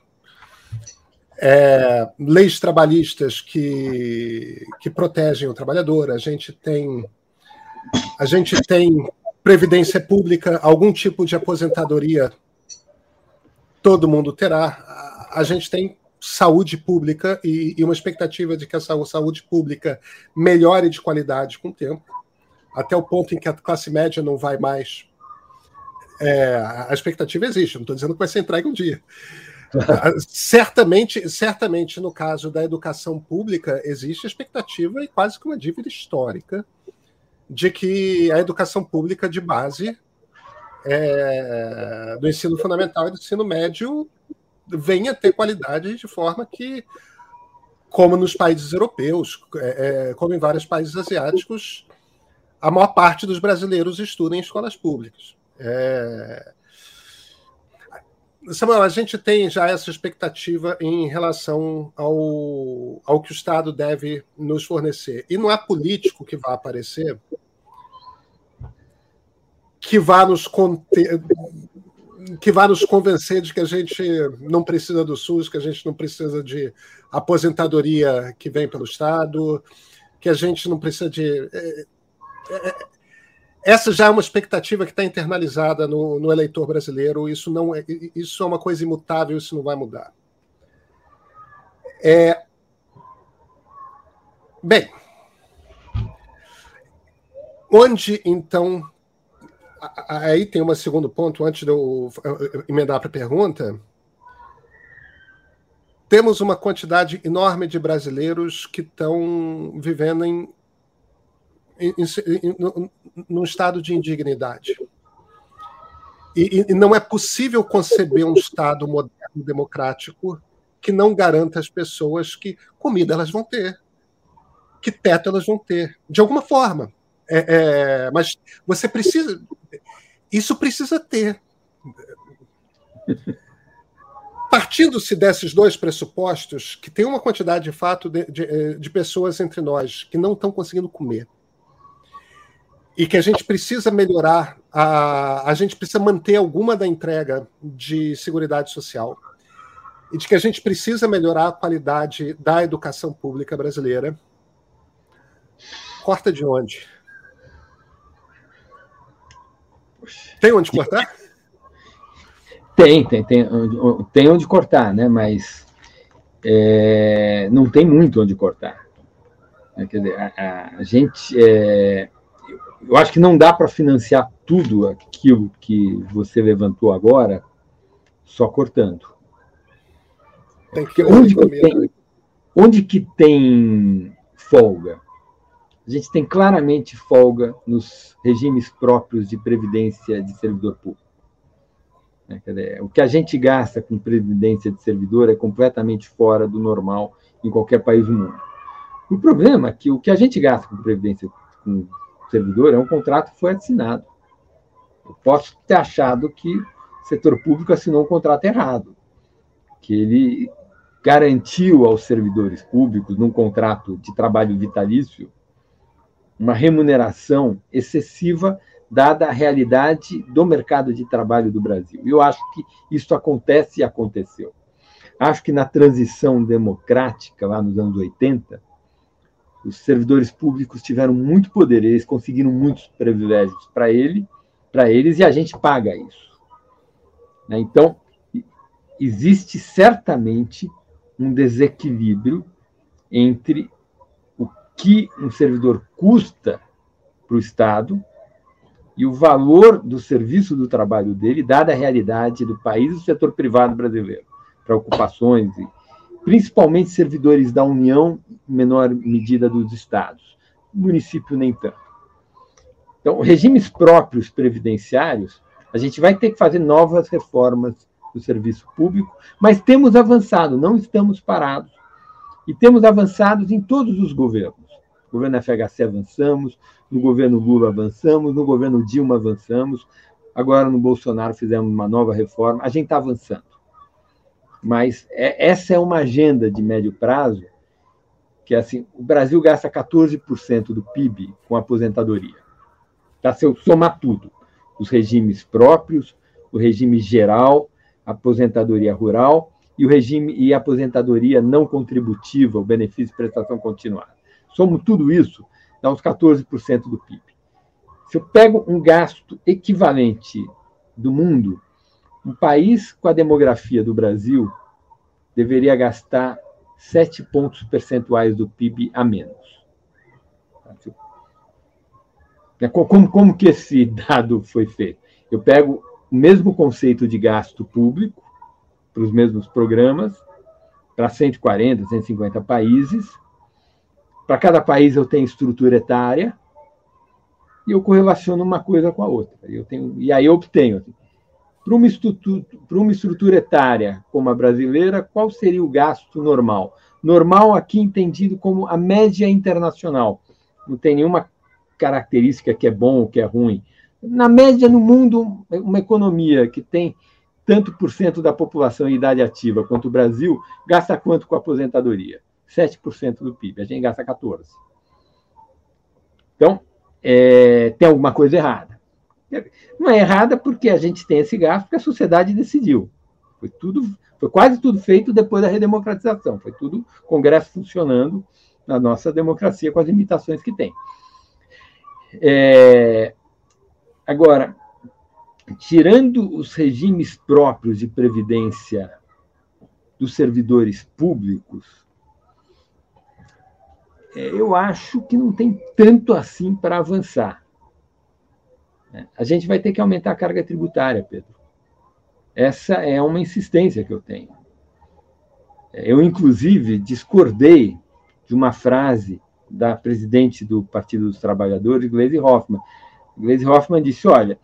é, leis trabalhistas que, que protegem o trabalhador, a gente tem a gente tem previdência pública, algum tipo de aposentadoria todo mundo terá. A gente tem saúde pública e, e uma expectativa de que a saúde pública melhore de qualidade com o tempo até o ponto em que a classe média não vai mais. É, a expectativa existe, não estou dizendo que vai ser entregue um dia. <laughs> certamente, certamente, no caso da educação pública, existe a expectativa e quase que uma dívida histórica de que a educação pública de base é, do ensino fundamental e do ensino médio venha ter qualidade de forma que, como nos países europeus, é, é como em vários países asiáticos, a maior parte dos brasileiros estuda em escolas públicas. É... Samuel, a gente tem já essa expectativa em relação ao, ao que o Estado deve nos fornecer. E não há político que vá aparecer que vá nos conter, que vá nos convencer de que a gente não precisa do SUS, que a gente não precisa de aposentadoria que vem pelo Estado, que a gente não precisa de. Essa já é uma expectativa que está internalizada no, no, eleitor brasileiro. Isso não é, isso é uma coisa imutável, isso não vai mudar. É, bem, onde então aí tem um segundo ponto antes de eu emendar para a pergunta. Temos uma quantidade enorme de brasileiros que estão vivendo em num estado de indignidade. E, e, não é possível conceber um Estado moderno democrático que não garanta às pessoas que comida elas vão ter, que teto elas vão ter, de alguma forma. É, é, mas você precisa. Isso precisa ter. Partindo-se desses dois pressupostos, que tem uma quantidade de fato de, de, de pessoas entre nós que não estão conseguindo comer e que a gente precisa melhorar, a, a gente precisa manter alguma da entrega de segurança social e de que a gente precisa melhorar a qualidade da educação pública brasileira. Corta de onde? Tem onde cortar? Tem, tem, tem, tem onde cortar, né? Mas é, não tem muito onde cortar. Quer dizer, a, a gente. É, eu acho que não dá para financiar tudo aquilo que você levantou agora só cortando. Tem que onde, que tem, onde que tem folga? A gente tem claramente folga nos regimes próprios de previdência de servidor público. Né, o que a gente gasta com previdência de servidor é completamente fora do normal em qualquer país do mundo. O problema é que o que a gente gasta com previdência com servidor é um contrato que foi assinado. Eu posso ter achado que o setor público assinou um contrato errado, que ele garantiu aos servidores públicos, num contrato de trabalho vitalício, uma remuneração excessiva dada a realidade do mercado de trabalho do Brasil. Eu acho que isso acontece e aconteceu. Acho que na transição democrática, lá nos anos 80, os servidores públicos tiveram muito poder, eles conseguiram muitos privilégios para ele, para eles e a gente paga isso. Né? Então existe certamente um desequilíbrio entre o que um servidor custa para o Estado e o valor do serviço do trabalho dele, dada a realidade do país e do setor privado brasileiro, para ocupações e principalmente servidores da União, em menor medida dos estados. Município nem tanto. Então, regimes próprios previdenciários, a gente vai ter que fazer novas reformas do serviço público, mas temos avançado, não estamos parados. E temos avançado em todos os governos. No governo FHC avançamos, no governo Lula avançamos, no governo Dilma avançamos, agora no Bolsonaro fizemos uma nova reforma, a gente está avançando. Mas é, essa é uma agenda de médio prazo que assim, o Brasil gasta 14% do PIB com aposentadoria. Tá? Se eu somar tudo, os regimes próprios, o regime geral, aposentadoria rural e o regime e aposentadoria não contributiva, o benefício de prestação continuada. Somos tudo isso, dá uns 14% do PIB. Se eu pego um gasto equivalente do mundo, um país com a demografia do Brasil deveria gastar 7 pontos percentuais do PIB a menos. Como, como que esse <laughs> dado foi feito? Eu pego o mesmo conceito de gasto público para os mesmos programas, para 140, 150 países. Para cada país eu tenho estrutura etária e eu correlaciono uma coisa com a outra. Eu tenho, e aí eu obtenho assim, para uma, uma estrutura etária como a brasileira, qual seria o gasto normal? Normal aqui entendido como a média internacional. Não tem nenhuma característica que é bom ou que é ruim. Na média, no mundo, uma economia que tem tanto por cento da população em idade ativa quanto o Brasil, gasta quanto com a aposentadoria? 7% do PIB. A gente gasta 14%. Então, é, tem alguma coisa errada. Não é errada porque a gente tem esse gasto, porque a sociedade decidiu. Foi tudo, foi quase tudo feito depois da redemocratização. Foi tudo Congresso funcionando na nossa democracia com as limitações que tem. É, agora, tirando os regimes próprios de previdência dos servidores públicos, é, eu acho que não tem tanto assim para avançar. A gente vai ter que aumentar a carga tributária, Pedro. Essa é uma insistência que eu tenho. Eu, inclusive, discordei de uma frase da presidente do Partido dos Trabalhadores, Gleisi Hoffmann. Gleisi Hoffmann disse: olha,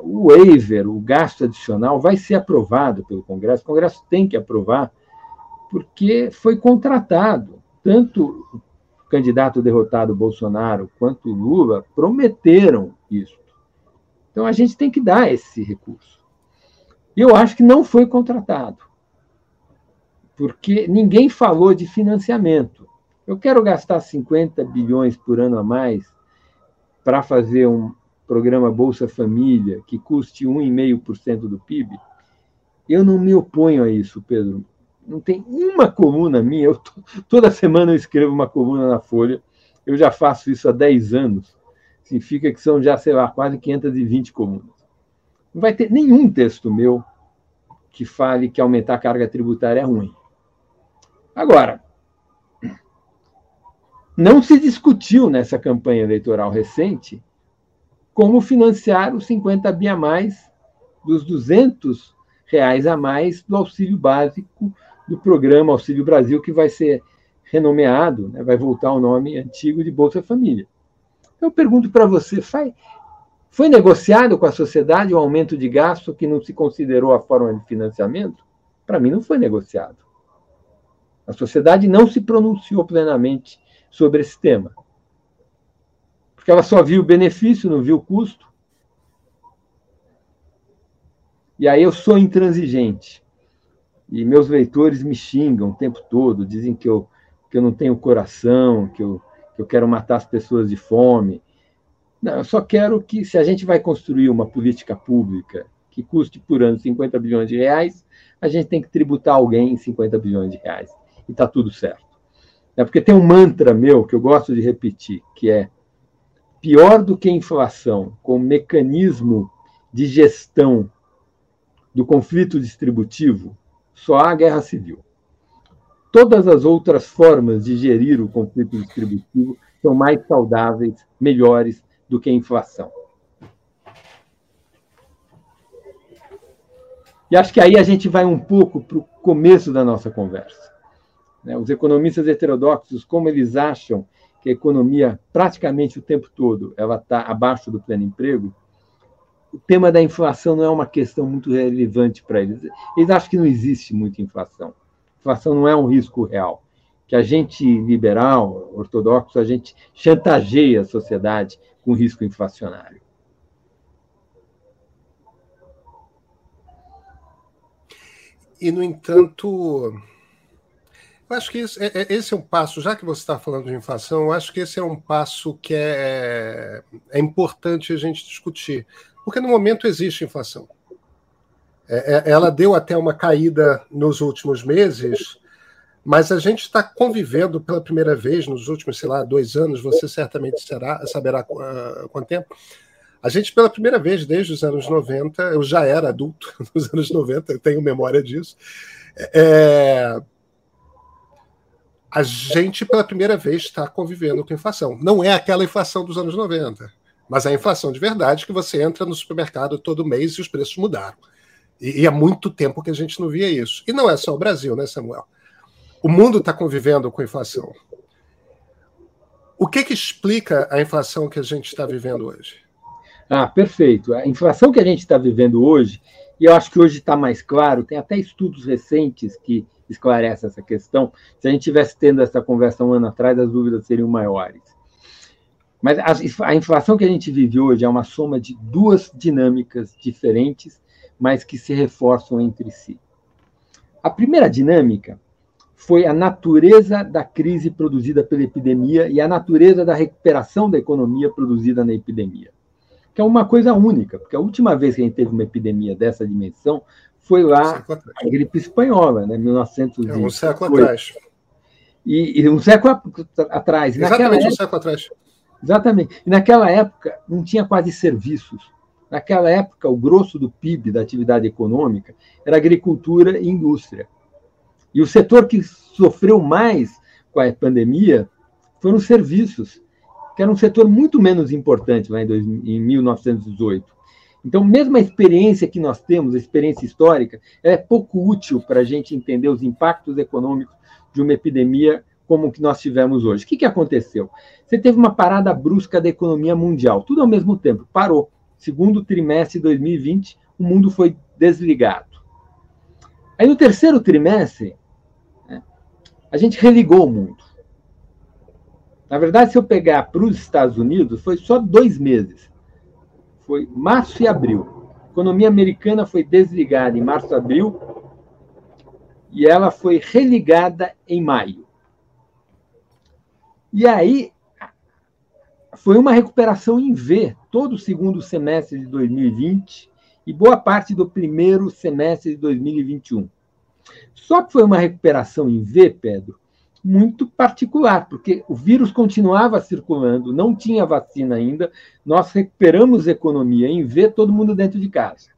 o waiver, o gasto adicional, vai ser aprovado pelo Congresso. O Congresso tem que aprovar, porque foi contratado. Tanto candidato derrotado Bolsonaro quanto Lula prometeram isso. Então a gente tem que dar esse recurso. E eu acho que não foi contratado, porque ninguém falou de financiamento. Eu quero gastar 50 bilhões por ano a mais para fazer um programa Bolsa Família que custe 1,5% do PIB. Eu não me oponho a isso, Pedro. Não tem uma coluna minha. Eu, toda semana eu escrevo uma coluna na Folha. Eu já faço isso há 10 anos significa que são já, sei lá, quase 520 colunas. Não vai ter nenhum texto meu que fale que aumentar a carga tributária é ruim. Agora, não se discutiu nessa campanha eleitoral recente como financiar os 50 bi a mais dos 200 reais a mais do auxílio básico do programa Auxílio Brasil, que vai ser renomeado, né, vai voltar ao nome antigo de Bolsa Família. Eu pergunto para você, foi, negociado com a sociedade o um aumento de gasto que não se considerou a forma de financiamento? Para mim, não foi negociado. A sociedade não se pronunciou plenamente sobre esse tema. Porque ela só viu o benefício, não viu o custo. E aí eu sou intransigente. E meus leitores me xingam o tempo todo, dizem que eu, que eu não tenho coração, que eu, eu quero matar as pessoas de fome. Não, eu só quero que, se a gente vai construir uma política pública que custe por ano 50 bilhões de reais, a gente tem que tributar alguém em 50 bilhões de reais. E está tudo certo. É porque tem um mantra meu que eu gosto de repetir, que é pior do que a inflação como mecanismo de gestão do conflito distributivo, só há guerra civil. Todas as outras formas de gerir o conflito distributivo são mais saudáveis, melhores do que a inflação. E acho que aí a gente vai um pouco para o começo da nossa conversa. Né? Os economistas heterodoxos, como eles acham que a economia, praticamente o tempo todo, ela está abaixo do pleno emprego, o tema da inflação não é uma questão muito relevante para eles. Eles acham que não existe muita inflação inflação não é um risco real. Que a gente liberal, ortodoxo, a gente chantageia a sociedade com risco inflacionário. E, no entanto, eu acho que esse é, é, esse é um passo, já que você está falando de inflação, eu acho que esse é um passo que é, é importante a gente discutir. Porque no momento existe inflação. É, é, ela deu até uma caída nos últimos meses, mas a gente está convivendo pela primeira vez nos últimos, sei lá, dois anos, você certamente será, saberá uh, quanto tempo. A gente, pela primeira vez desde os anos 90, eu já era adulto <laughs> nos anos 90, eu tenho memória disso. É, a gente, pela primeira vez, está convivendo com inflação. Não é aquela inflação dos anos 90, mas é a inflação de verdade que você entra no supermercado todo mês e os preços mudaram. E, e há muito tempo que a gente não via isso. E não é só o Brasil, né, Samuel? O mundo está convivendo com inflação. O que, que explica a inflação que a gente está vivendo hoje? Ah, perfeito. A inflação que a gente está vivendo hoje, e eu acho que hoje está mais claro, tem até estudos recentes que esclarecem essa questão. Se a gente tivesse tendo essa conversa um ano atrás, as dúvidas seriam maiores. Mas a, a inflação que a gente vive hoje é uma soma de duas dinâmicas diferentes mas que se reforçam entre si. A primeira dinâmica foi a natureza da crise produzida pela epidemia e a natureza da recuperação da economia produzida na epidemia. Que é uma coisa única, porque a última vez que a gente teve uma epidemia dessa dimensão foi lá um a gripe espanhola, né, 1900 é um século atrás. E, e, um século atrás. Exatamente época, um século atrás. Exatamente. E naquela época não tinha quase serviços. Naquela época, o grosso do PIB da atividade econômica era agricultura e indústria. E o setor que sofreu mais com a pandemia foram os serviços, que era um setor muito menos importante lá em, 1918. Então, mesmo a experiência que nós temos, a experiência histórica, é pouco útil para a gente entender os impactos econômicos de uma epidemia como o que nós tivemos hoje. O que, que aconteceu? Você teve uma parada brusca da economia mundial, tudo ao mesmo tempo, parou segundo trimestre de 2020, o mundo foi desligado. Aí no terceiro trimestre, né, a gente religou o mundo. Na verdade, se eu pegar para os Estados Unidos, foi só dois meses. Foi março e abril. A economia americana foi desligada em março e abril e ela foi religada em maio. E aí foi uma recuperação em V, todo o segundo semestre de 2020 e boa parte do primeiro semestre de 2021. Só que foi uma recuperação em V, Pedro, muito particular, porque o vírus continuava circulando, não tinha vacina ainda, nós recuperamos economia em V, todo mundo dentro de casa.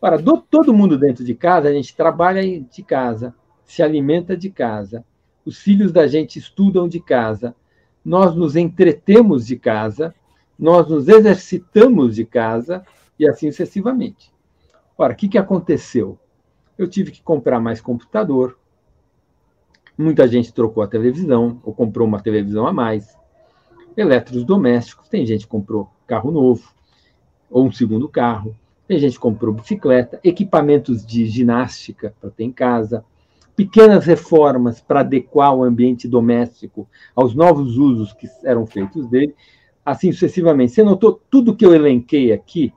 Para do, todo mundo dentro de casa, a gente trabalha de casa, se alimenta de casa, os filhos da gente estudam de casa, nós nos entretemos de casa, nós nos exercitamos de casa e assim sucessivamente. Ora, o que, que aconteceu? Eu tive que comprar mais computador, muita gente trocou a televisão ou comprou uma televisão a mais, eletrodomésticos, tem gente que comprou carro novo ou um segundo carro, tem gente que comprou bicicleta, equipamentos de ginástica para ter em casa, pequenas reformas para adequar o ambiente doméstico aos novos usos que eram feitos dele, assim sucessivamente. Você notou tudo que eu elenquei aqui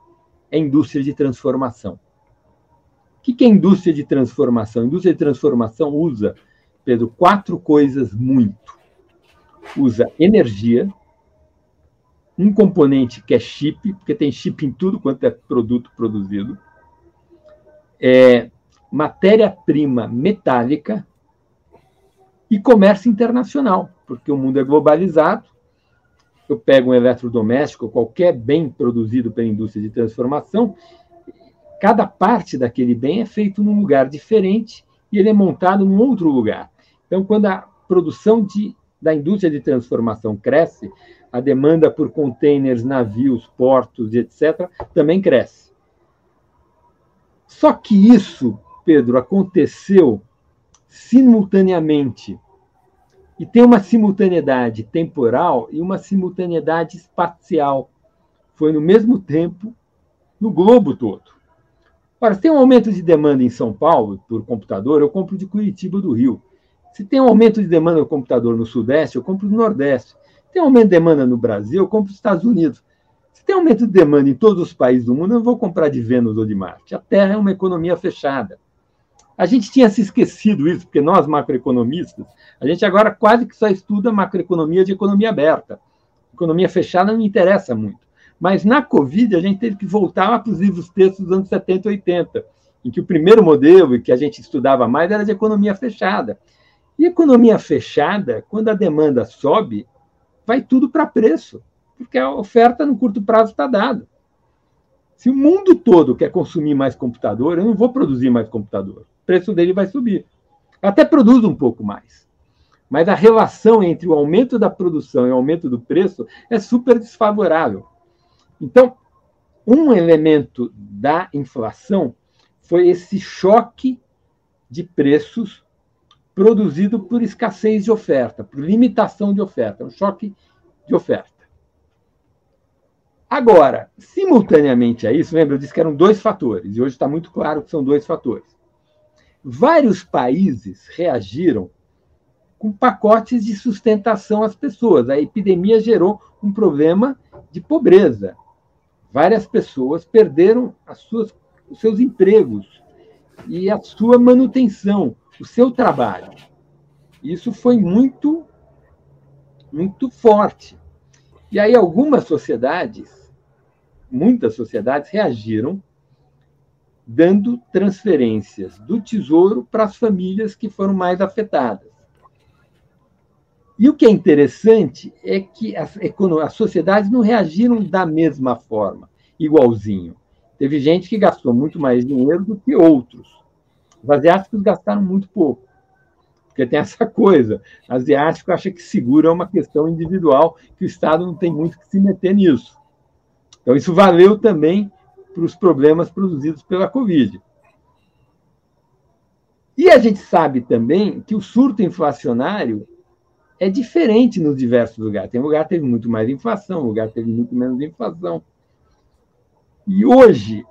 é indústria de transformação. O que é indústria de transformação? Indústria de transformação usa, Pedro, quatro coisas muito. Usa energia, um componente que é chip, porque tem chip em tudo quanto é produto produzido, é matéria-prima metálica e comércio internacional, porque o mundo é globalizado. Eu pego um eletrodoméstico, qualquer bem produzido pela indústria de transformação, cada parte daquele bem é feito num lugar diferente e ele é montado num outro lugar. Então, quando a produção de, da indústria de transformação cresce, a demanda por containers, navios, portos, etc., também cresce. Só que isso, Pedro, aconteceu simultaneamente. E tem uma simultaneidade temporal e uma simultaneidade espacial. Foi no mesmo tempo no globo todo. Ora, se tem um aumento de demanda em São Paulo por computador, eu compro de Curitiba do Rio. Se tem um aumento de demanda no computador no Sudeste, eu compro do Nordeste. Tem aumento de demanda no Brasil, eu compro dos Estados Unidos. Se tem aumento de demanda em todos os países do mundo, eu não vou comprar de Vênus ou de Marte. A Terra é uma economia fechada. A gente tinha se esquecido isso, porque nós, macroeconomistas, a gente agora quase que só estuda macroeconomia de economia aberta. Economia fechada não interessa muito. Mas na Covid, a gente teve que voltar para os livros textos dos anos 70 e 80, em que o primeiro modelo, que a gente estudava mais, era de economia fechada. E economia fechada, quando a demanda sobe, vai tudo para preço, porque a oferta no curto prazo está dada. Se o mundo todo quer consumir mais computador, eu não vou produzir mais computador. O preço dele vai subir. Até produz um pouco mais. Mas a relação entre o aumento da produção e o aumento do preço é super desfavorável. Então, um elemento da inflação foi esse choque de preços produzido por escassez de oferta, por limitação de oferta, um choque de oferta. Agora, simultaneamente a isso, lembra, eu disse que eram dois fatores, e hoje está muito claro que são dois fatores. Vários países reagiram com pacotes de sustentação às pessoas. A epidemia gerou um problema de pobreza. Várias pessoas perderam as suas, os seus empregos e a sua manutenção o seu trabalho. Isso foi muito, muito forte. E aí algumas sociedades, muitas sociedades reagiram dando transferências do tesouro para as famílias que foram mais afetadas. E o que é interessante é que as, as sociedades não reagiram da mesma forma, igualzinho. Teve gente que gastou muito mais dinheiro do que outros. Os asiáticos gastaram muito pouco, porque tem essa coisa. Asiático acha que seguro é uma questão individual, que o Estado não tem muito que se meter nisso. Então, isso valeu também para os problemas produzidos pela Covid. E a gente sabe também que o surto inflacionário é diferente nos diversos lugares. Tem lugar que teve muito mais inflação, lugar que teve muito menos inflação. E hoje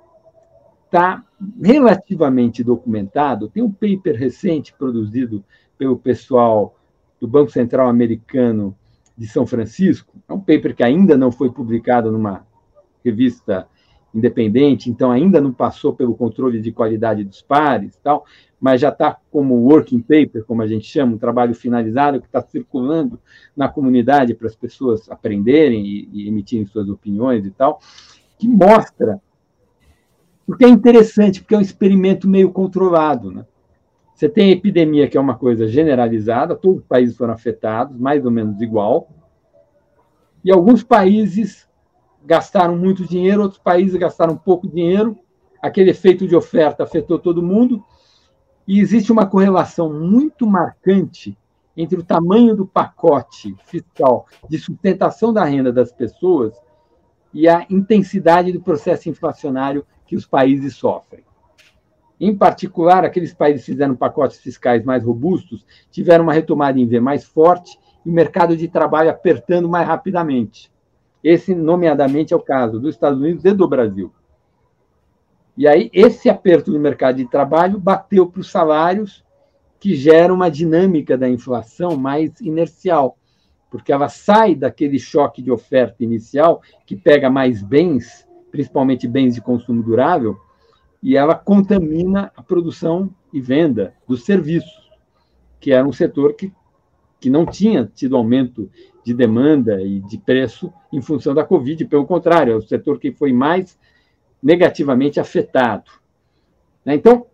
está relativamente documentado. Tem um paper recente produzido pelo pessoal do Banco Central Americano de São Francisco. É um paper que ainda não foi publicado numa revista independente, então ainda não passou pelo controle de qualidade dos pares, tal, mas já está como working paper, como a gente chama, um trabalho finalizado que está circulando na comunidade para as pessoas aprenderem e, e emitirem suas opiniões e tal, que mostra porque é interessante, porque é um experimento meio controlado. Né? Você tem epidemia, que é uma coisa generalizada, todos os países foram afetados, mais ou menos igual. E alguns países gastaram muito dinheiro, outros países gastaram pouco dinheiro. Aquele efeito de oferta afetou todo mundo. E existe uma correlação muito marcante entre o tamanho do pacote fiscal de sustentação da renda das pessoas e a intensidade do processo inflacionário que os países sofrem. Em particular, aqueles países que fizeram pacotes fiscais mais robustos tiveram uma retomada em V mais forte e o mercado de trabalho apertando mais rapidamente. Esse, nomeadamente, é o caso dos Estados Unidos e do Brasil. E aí, esse aperto no mercado de trabalho bateu para os salários, que gera uma dinâmica da inflação mais inercial, porque ela sai daquele choque de oferta inicial, que pega mais bens principalmente bens de consumo durável, e ela contamina a produção e venda dos serviços, que era um setor que, que não tinha tido aumento de demanda e de preço em função da Covid, pelo contrário, é o setor que foi mais negativamente afetado. Né? Então,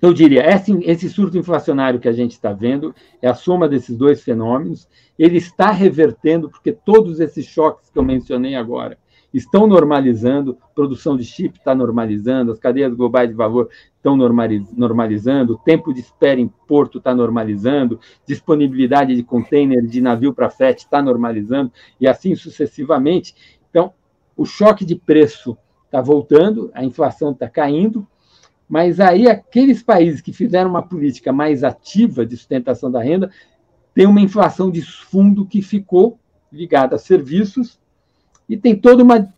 eu diria, esse, esse surto inflacionário que a gente está vendo é a soma desses dois fenômenos. Ele está revertendo, porque todos esses choques que eu mencionei agora, estão normalizando, produção de chip está normalizando, as cadeias globais de valor estão normalizando, o tempo de espera em porto está normalizando, disponibilidade de container de navio para frete está normalizando, e assim sucessivamente. Então, o choque de preço está voltando, a inflação está caindo, mas aí aqueles países que fizeram uma política mais ativa de sustentação da renda têm uma inflação de fundo que ficou ligada a serviços e tem toda uma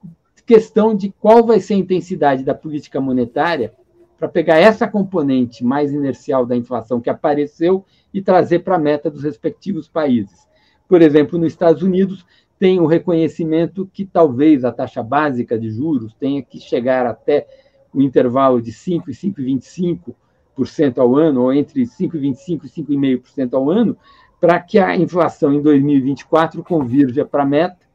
questão de qual vai ser a intensidade da política monetária para pegar essa componente mais inercial da inflação que apareceu e trazer para a meta dos respectivos países. Por exemplo, nos Estados Unidos, tem o reconhecimento que talvez a taxa básica de juros tenha que chegar até o intervalo de 5% e 5,25% ao ano, ou entre 5,25% e 5,5% ao ano, para que a inflação em 2024 convirja para a meta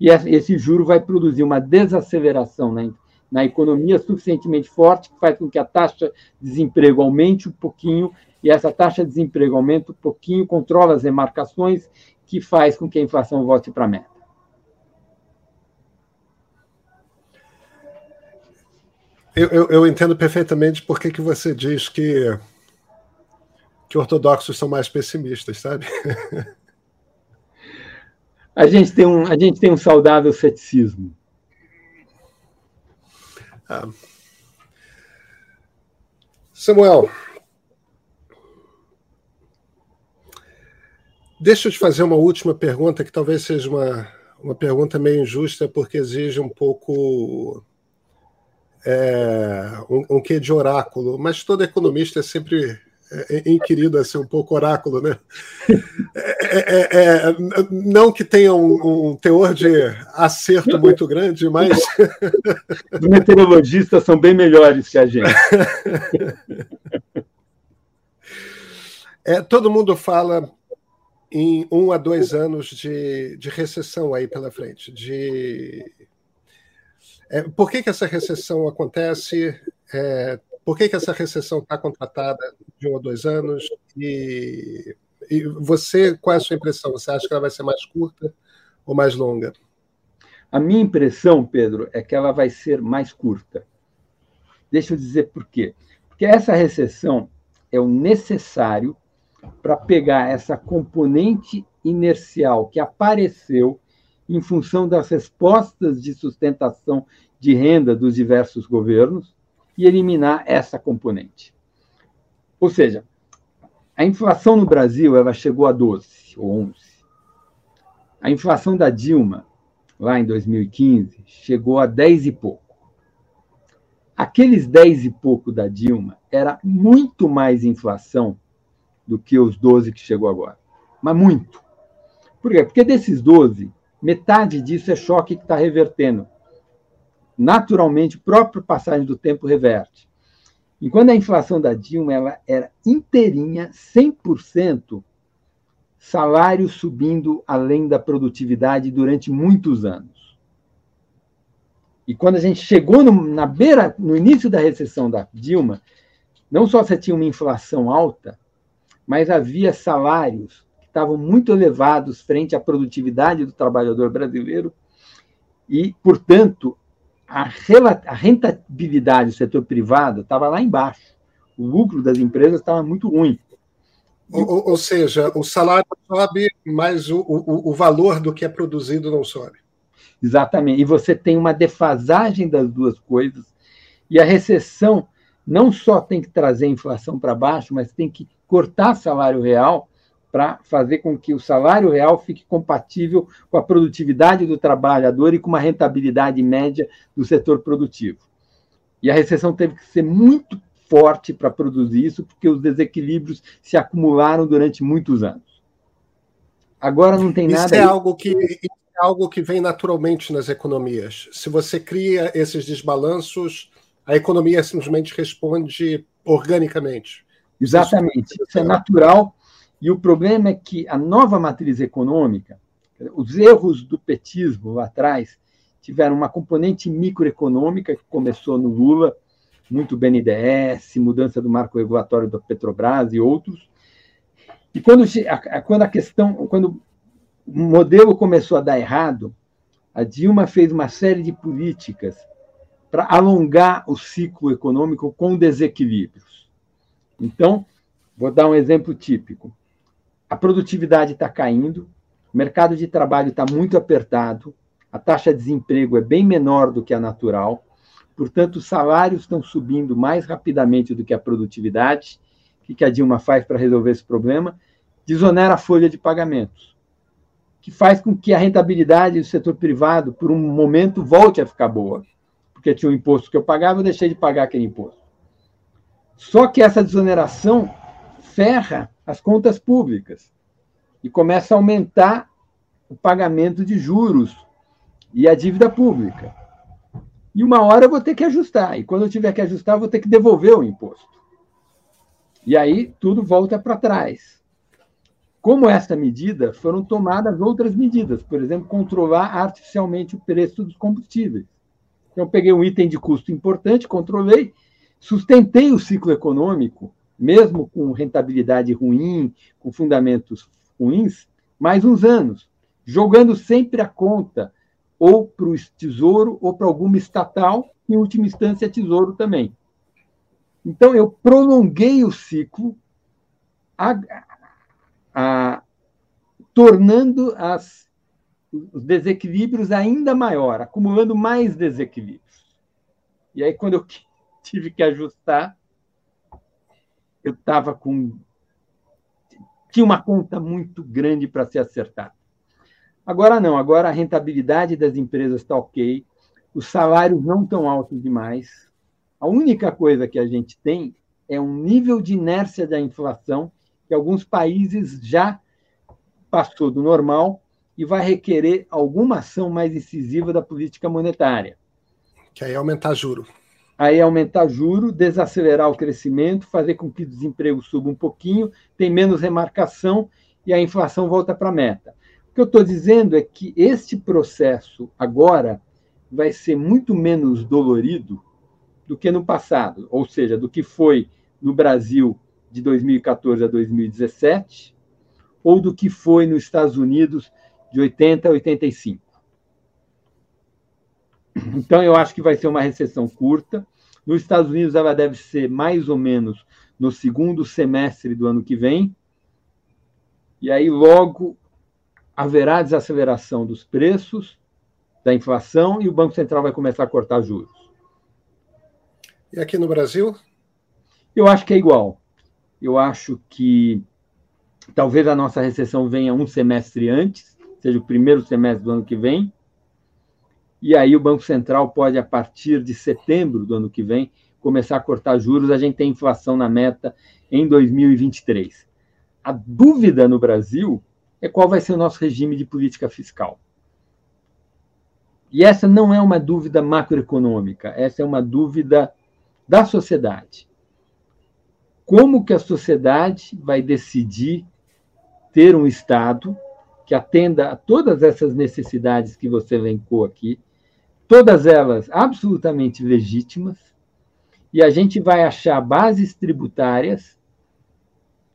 e esse juro vai produzir uma desaceleração na, na economia suficientemente forte que faz com que a taxa de desemprego aumente um pouquinho, e essa taxa de desemprego aumenta um pouquinho, controla as remarcações, que faz com que a inflação volte para a meta. Eu, eu, eu, entendo perfeitamente por que, você diz que, que ortodoxos são mais pessimistas, sabe? <laughs> a gente tem um, a gente tem um saudável ceticismo. Ah. Samuel, deixa eu te fazer uma última pergunta, que talvez seja uma, uma pergunta meio injusta, porque exige um pouco é, um, um quê de oráculo, mas todo economista é sempre é, é, inquirido a ser um pouco oráculo, né? É, é, é, não que tenha um, um, teor de acerto muito grande, mas. Os meteorologistas são bem melhores que a gente. É, todo mundo fala em um a dois anos de, de recessão aí pela frente. De, por que, que essa recessão acontece? Por que, que essa recessão está contratada de um ou dois anos? E, e você, qual é a sua impressão? Você acha que ela vai ser mais curta ou mais longa? A minha impressão, Pedro, é que ela vai ser mais curta. Deixa eu dizer por quê. Porque essa recessão é o necessário para pegar essa componente inercial que apareceu em função das respostas de sustentação de renda dos diversos governos e eliminar essa componente. Ou seja, a inflação no Brasil ela chegou a 12 ou 11. A inflação da Dilma, lá em 2015, chegou a 10 e pouco. aqueles 10 e pouco da Dilma era muito mais inflação do que os 12 que chegou agora. Mas muito. Por quê? Porque desses 12, metade disso é choque que está revertendo. Naturalmente, própria passagem do tempo reverte. Enquanto a inflação da Dilma ela era inteirinha, 100%, salário subindo além da produtividade durante muitos anos. E quando a gente chegou no, na beira, no início da recessão da Dilma, não só você tinha uma inflação alta, mas havia salários que estavam muito elevados frente à produtividade do trabalhador brasileiro e, portanto, a, a rentabilidade do setor privado estava lá embaixo. O lucro das empresas estava muito ruim. Ou, ou, seja, o salário sobe, mas o, o, o valor do que é produzido não sobe. Exatamente. E você tem uma defasagem das duas coisas. E a recessão não só tem que trazer a inflação para baixo, mas tem que cortar salário real para fazer com que o salário real fique compatível com a produtividade do trabalhador e com uma rentabilidade média do setor produtivo. E a recessão teve que ser muito forte para produzir isso, porque os desequilíbrios se acumularam durante muitos anos. Agora não tem isso nada. É algo que, é algo que vem naturalmente nas economias. Se você cria esses desbalanços, a economia simplesmente responde organicamente. Exatamente. Isso é natural e o problema é que a nova matriz econômica, os erros do petismo lá atrás, tiveram uma componente microeconômica que começou no Lula, muito BNDES, mudança do marco regulatório da Petrobras e outros. E quando a, quando a questão, quando o modelo começou a dar errado, a Dilma fez uma série de políticas para alongar o ciclo econômico com desequilíbrios. Então, vou dar um exemplo típico a produtividade está caindo, o mercado de trabalho está muito apertado, a taxa de desemprego é bem menor do que a natural, portanto, os salários estão subindo mais rapidamente do que a produtividade. O que a Dilma faz para resolver esse problema? Desonera a folha de pagamentos, que faz com que a rentabilidade do setor privado, por um momento, volte a ficar boa. Porque tinha um imposto que eu pagava, eu deixei de pagar aquele imposto. Só que essa desoneração ferra as contas públicas e começa a aumentar o pagamento de juros e a dívida pública. E uma hora eu vou ter que ajustar, e quando eu tiver que ajustar, eu vou ter que devolver o imposto. E aí tudo volta para trás. Como esta medida, foram tomadas outras medidas, por exemplo, controlar artificialmente o preço dos combustíveis. Então, eu peguei um item de custo importante, controlei, sustentei o ciclo econômico mesmo com rentabilidade ruim, com fundamentos ruins, mais uns anos, jogando sempre a conta ou para o tesouro ou para alguma estatal, em última instância, tesouro também. Então, eu prolonguei o ciclo, a, a, tornando as, os desequilíbrios ainda maior, acumulando mais desequilíbrios. E aí, quando eu <laughs> tive que ajustar, eu estava com. Tinha uma conta muito grande para ser acertada. Agora não, agora a rentabilidade das empresas está ok, os salários não estão altos demais. A única coisa que a gente tem é um nível de inércia da inflação que alguns países já passou do normal e vai requerer alguma ação mais incisiva da política monetária. Que aí é aumentar juro aí aumentar juro, desacelerar o crescimento, fazer com que o desemprego suba um pouquinho, tem menos remarcação e a inflação volta para a meta. O que eu estou dizendo é que este processo agora vai ser muito menos dolorido do que no passado, ou seja, do que foi no Brasil de 2014 a 2017, ou do que foi nos Estados Unidos de 80 a 85. Então, eu acho que vai ser uma recessão curta. Nos Estados Unidos, ela deve ser mais ou menos no segundo semestre do ano que vem. E aí, logo, haverá desaceleração dos preços, da inflação, e o Banco Central vai começar a cortar juros. E aqui no Brasil? Eu acho que é igual. Eu acho que talvez a nossa recessão venha um semestre antes, seja o primeiro semestre do ano que vem, e aí o Banco Central pode, a partir de setembro do ano que vem, começar a cortar juros. A gente tem inflação na meta em 2023. A dúvida no Brasil é qual vai ser o nosso regime de política fiscal. E essa não é uma dúvida macroeconômica, essa é uma dúvida da sociedade. Como que a sociedade vai decidir ter um Estado que atenda a todas essas necessidades que você elencou aqui, todas elas absolutamente legítimas, e a gente vai achar bases tributárias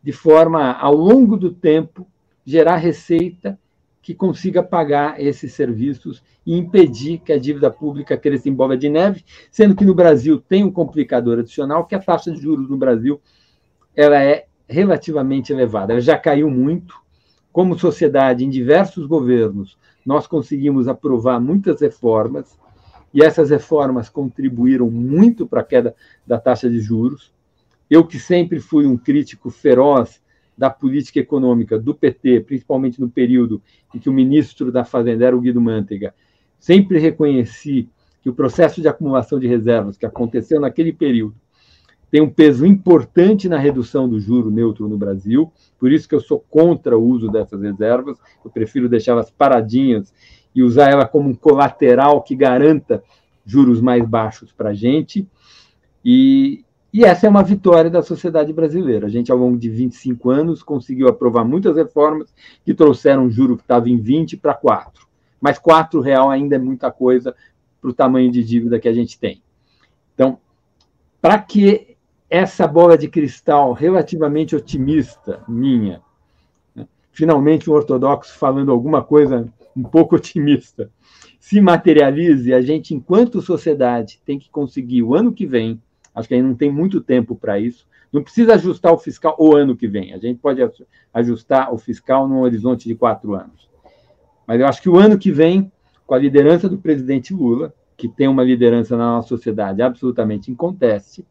de forma, ao longo do tempo, gerar receita que consiga pagar esses serviços e impedir que a dívida pública cresça em bola de neve, sendo que no Brasil tem um complicador adicional, que a taxa de juros no Brasil ela é relativamente elevada. Ela já caiu muito. Como sociedade, em diversos governos, nós conseguimos aprovar muitas reformas, e essas reformas contribuíram muito para a queda da taxa de juros. Eu, que sempre fui um crítico feroz da política econômica do PT, principalmente no período em que o ministro da Fazenda era o Guido Mantega, sempre reconheci que o processo de acumulação de reservas que aconteceu naquele período tem um peso importante na redução do juro neutro no Brasil, por isso que eu sou contra o uso dessas reservas, eu prefiro deixá-las paradinhas e usar ela como um colateral que garanta juros mais baixos para a gente. E, e essa é uma vitória da sociedade brasileira. A gente, ao longo de 25 anos, conseguiu aprovar muitas reformas que trouxeram um juro que estava em 20 para 4. Mas 4 real ainda é muita coisa para o tamanho de dívida que a gente tem. Então, para que essa bola de cristal relativamente otimista minha, né, finalmente um ortodoxo falando alguma coisa um pouco <laughs> otimista, se materialize, a gente, enquanto sociedade, tem que conseguir o ano que vem, acho que aí não tem muito tempo para isso, não precisa ajustar o fiscal o ano que vem, a gente pode ajustar o fiscal num horizonte de quatro anos. Mas eu acho que o ano que vem, com a liderança do presidente Lula, que tem uma liderança na nossa sociedade absolutamente inconteste,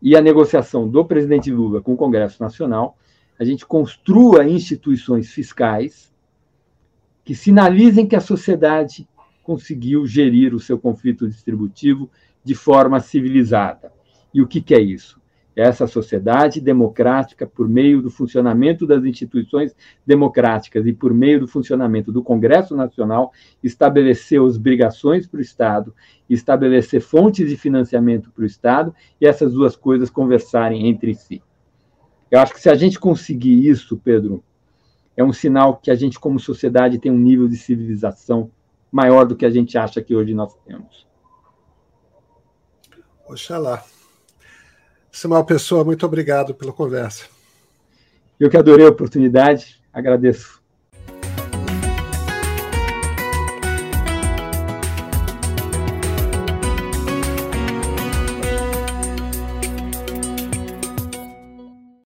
e a negociação do presidente Lula com o Congresso Nacional, a gente construa instituições fiscais que sinalizem que a sociedade conseguiu gerir o seu conflito distributivo de forma civilizada. E o que, que é isso? É essa sociedade democrática, por meio do funcionamento das instituições democráticas e por meio do funcionamento do Congresso Nacional, estabelecer obrigações para o Estado, estabelecer fontes de financiamento para o Estado e essas duas coisas conversarem entre si. Eu acho que se a gente conseguir isso, Pedro, é um sinal que a gente, como sociedade, tem um nível de civilização maior do que a gente acha que hoje nós temos. Oxalá. Samuel Pessoa, muito obrigado pela conversa. Eu que adorei a oportunidade, agradeço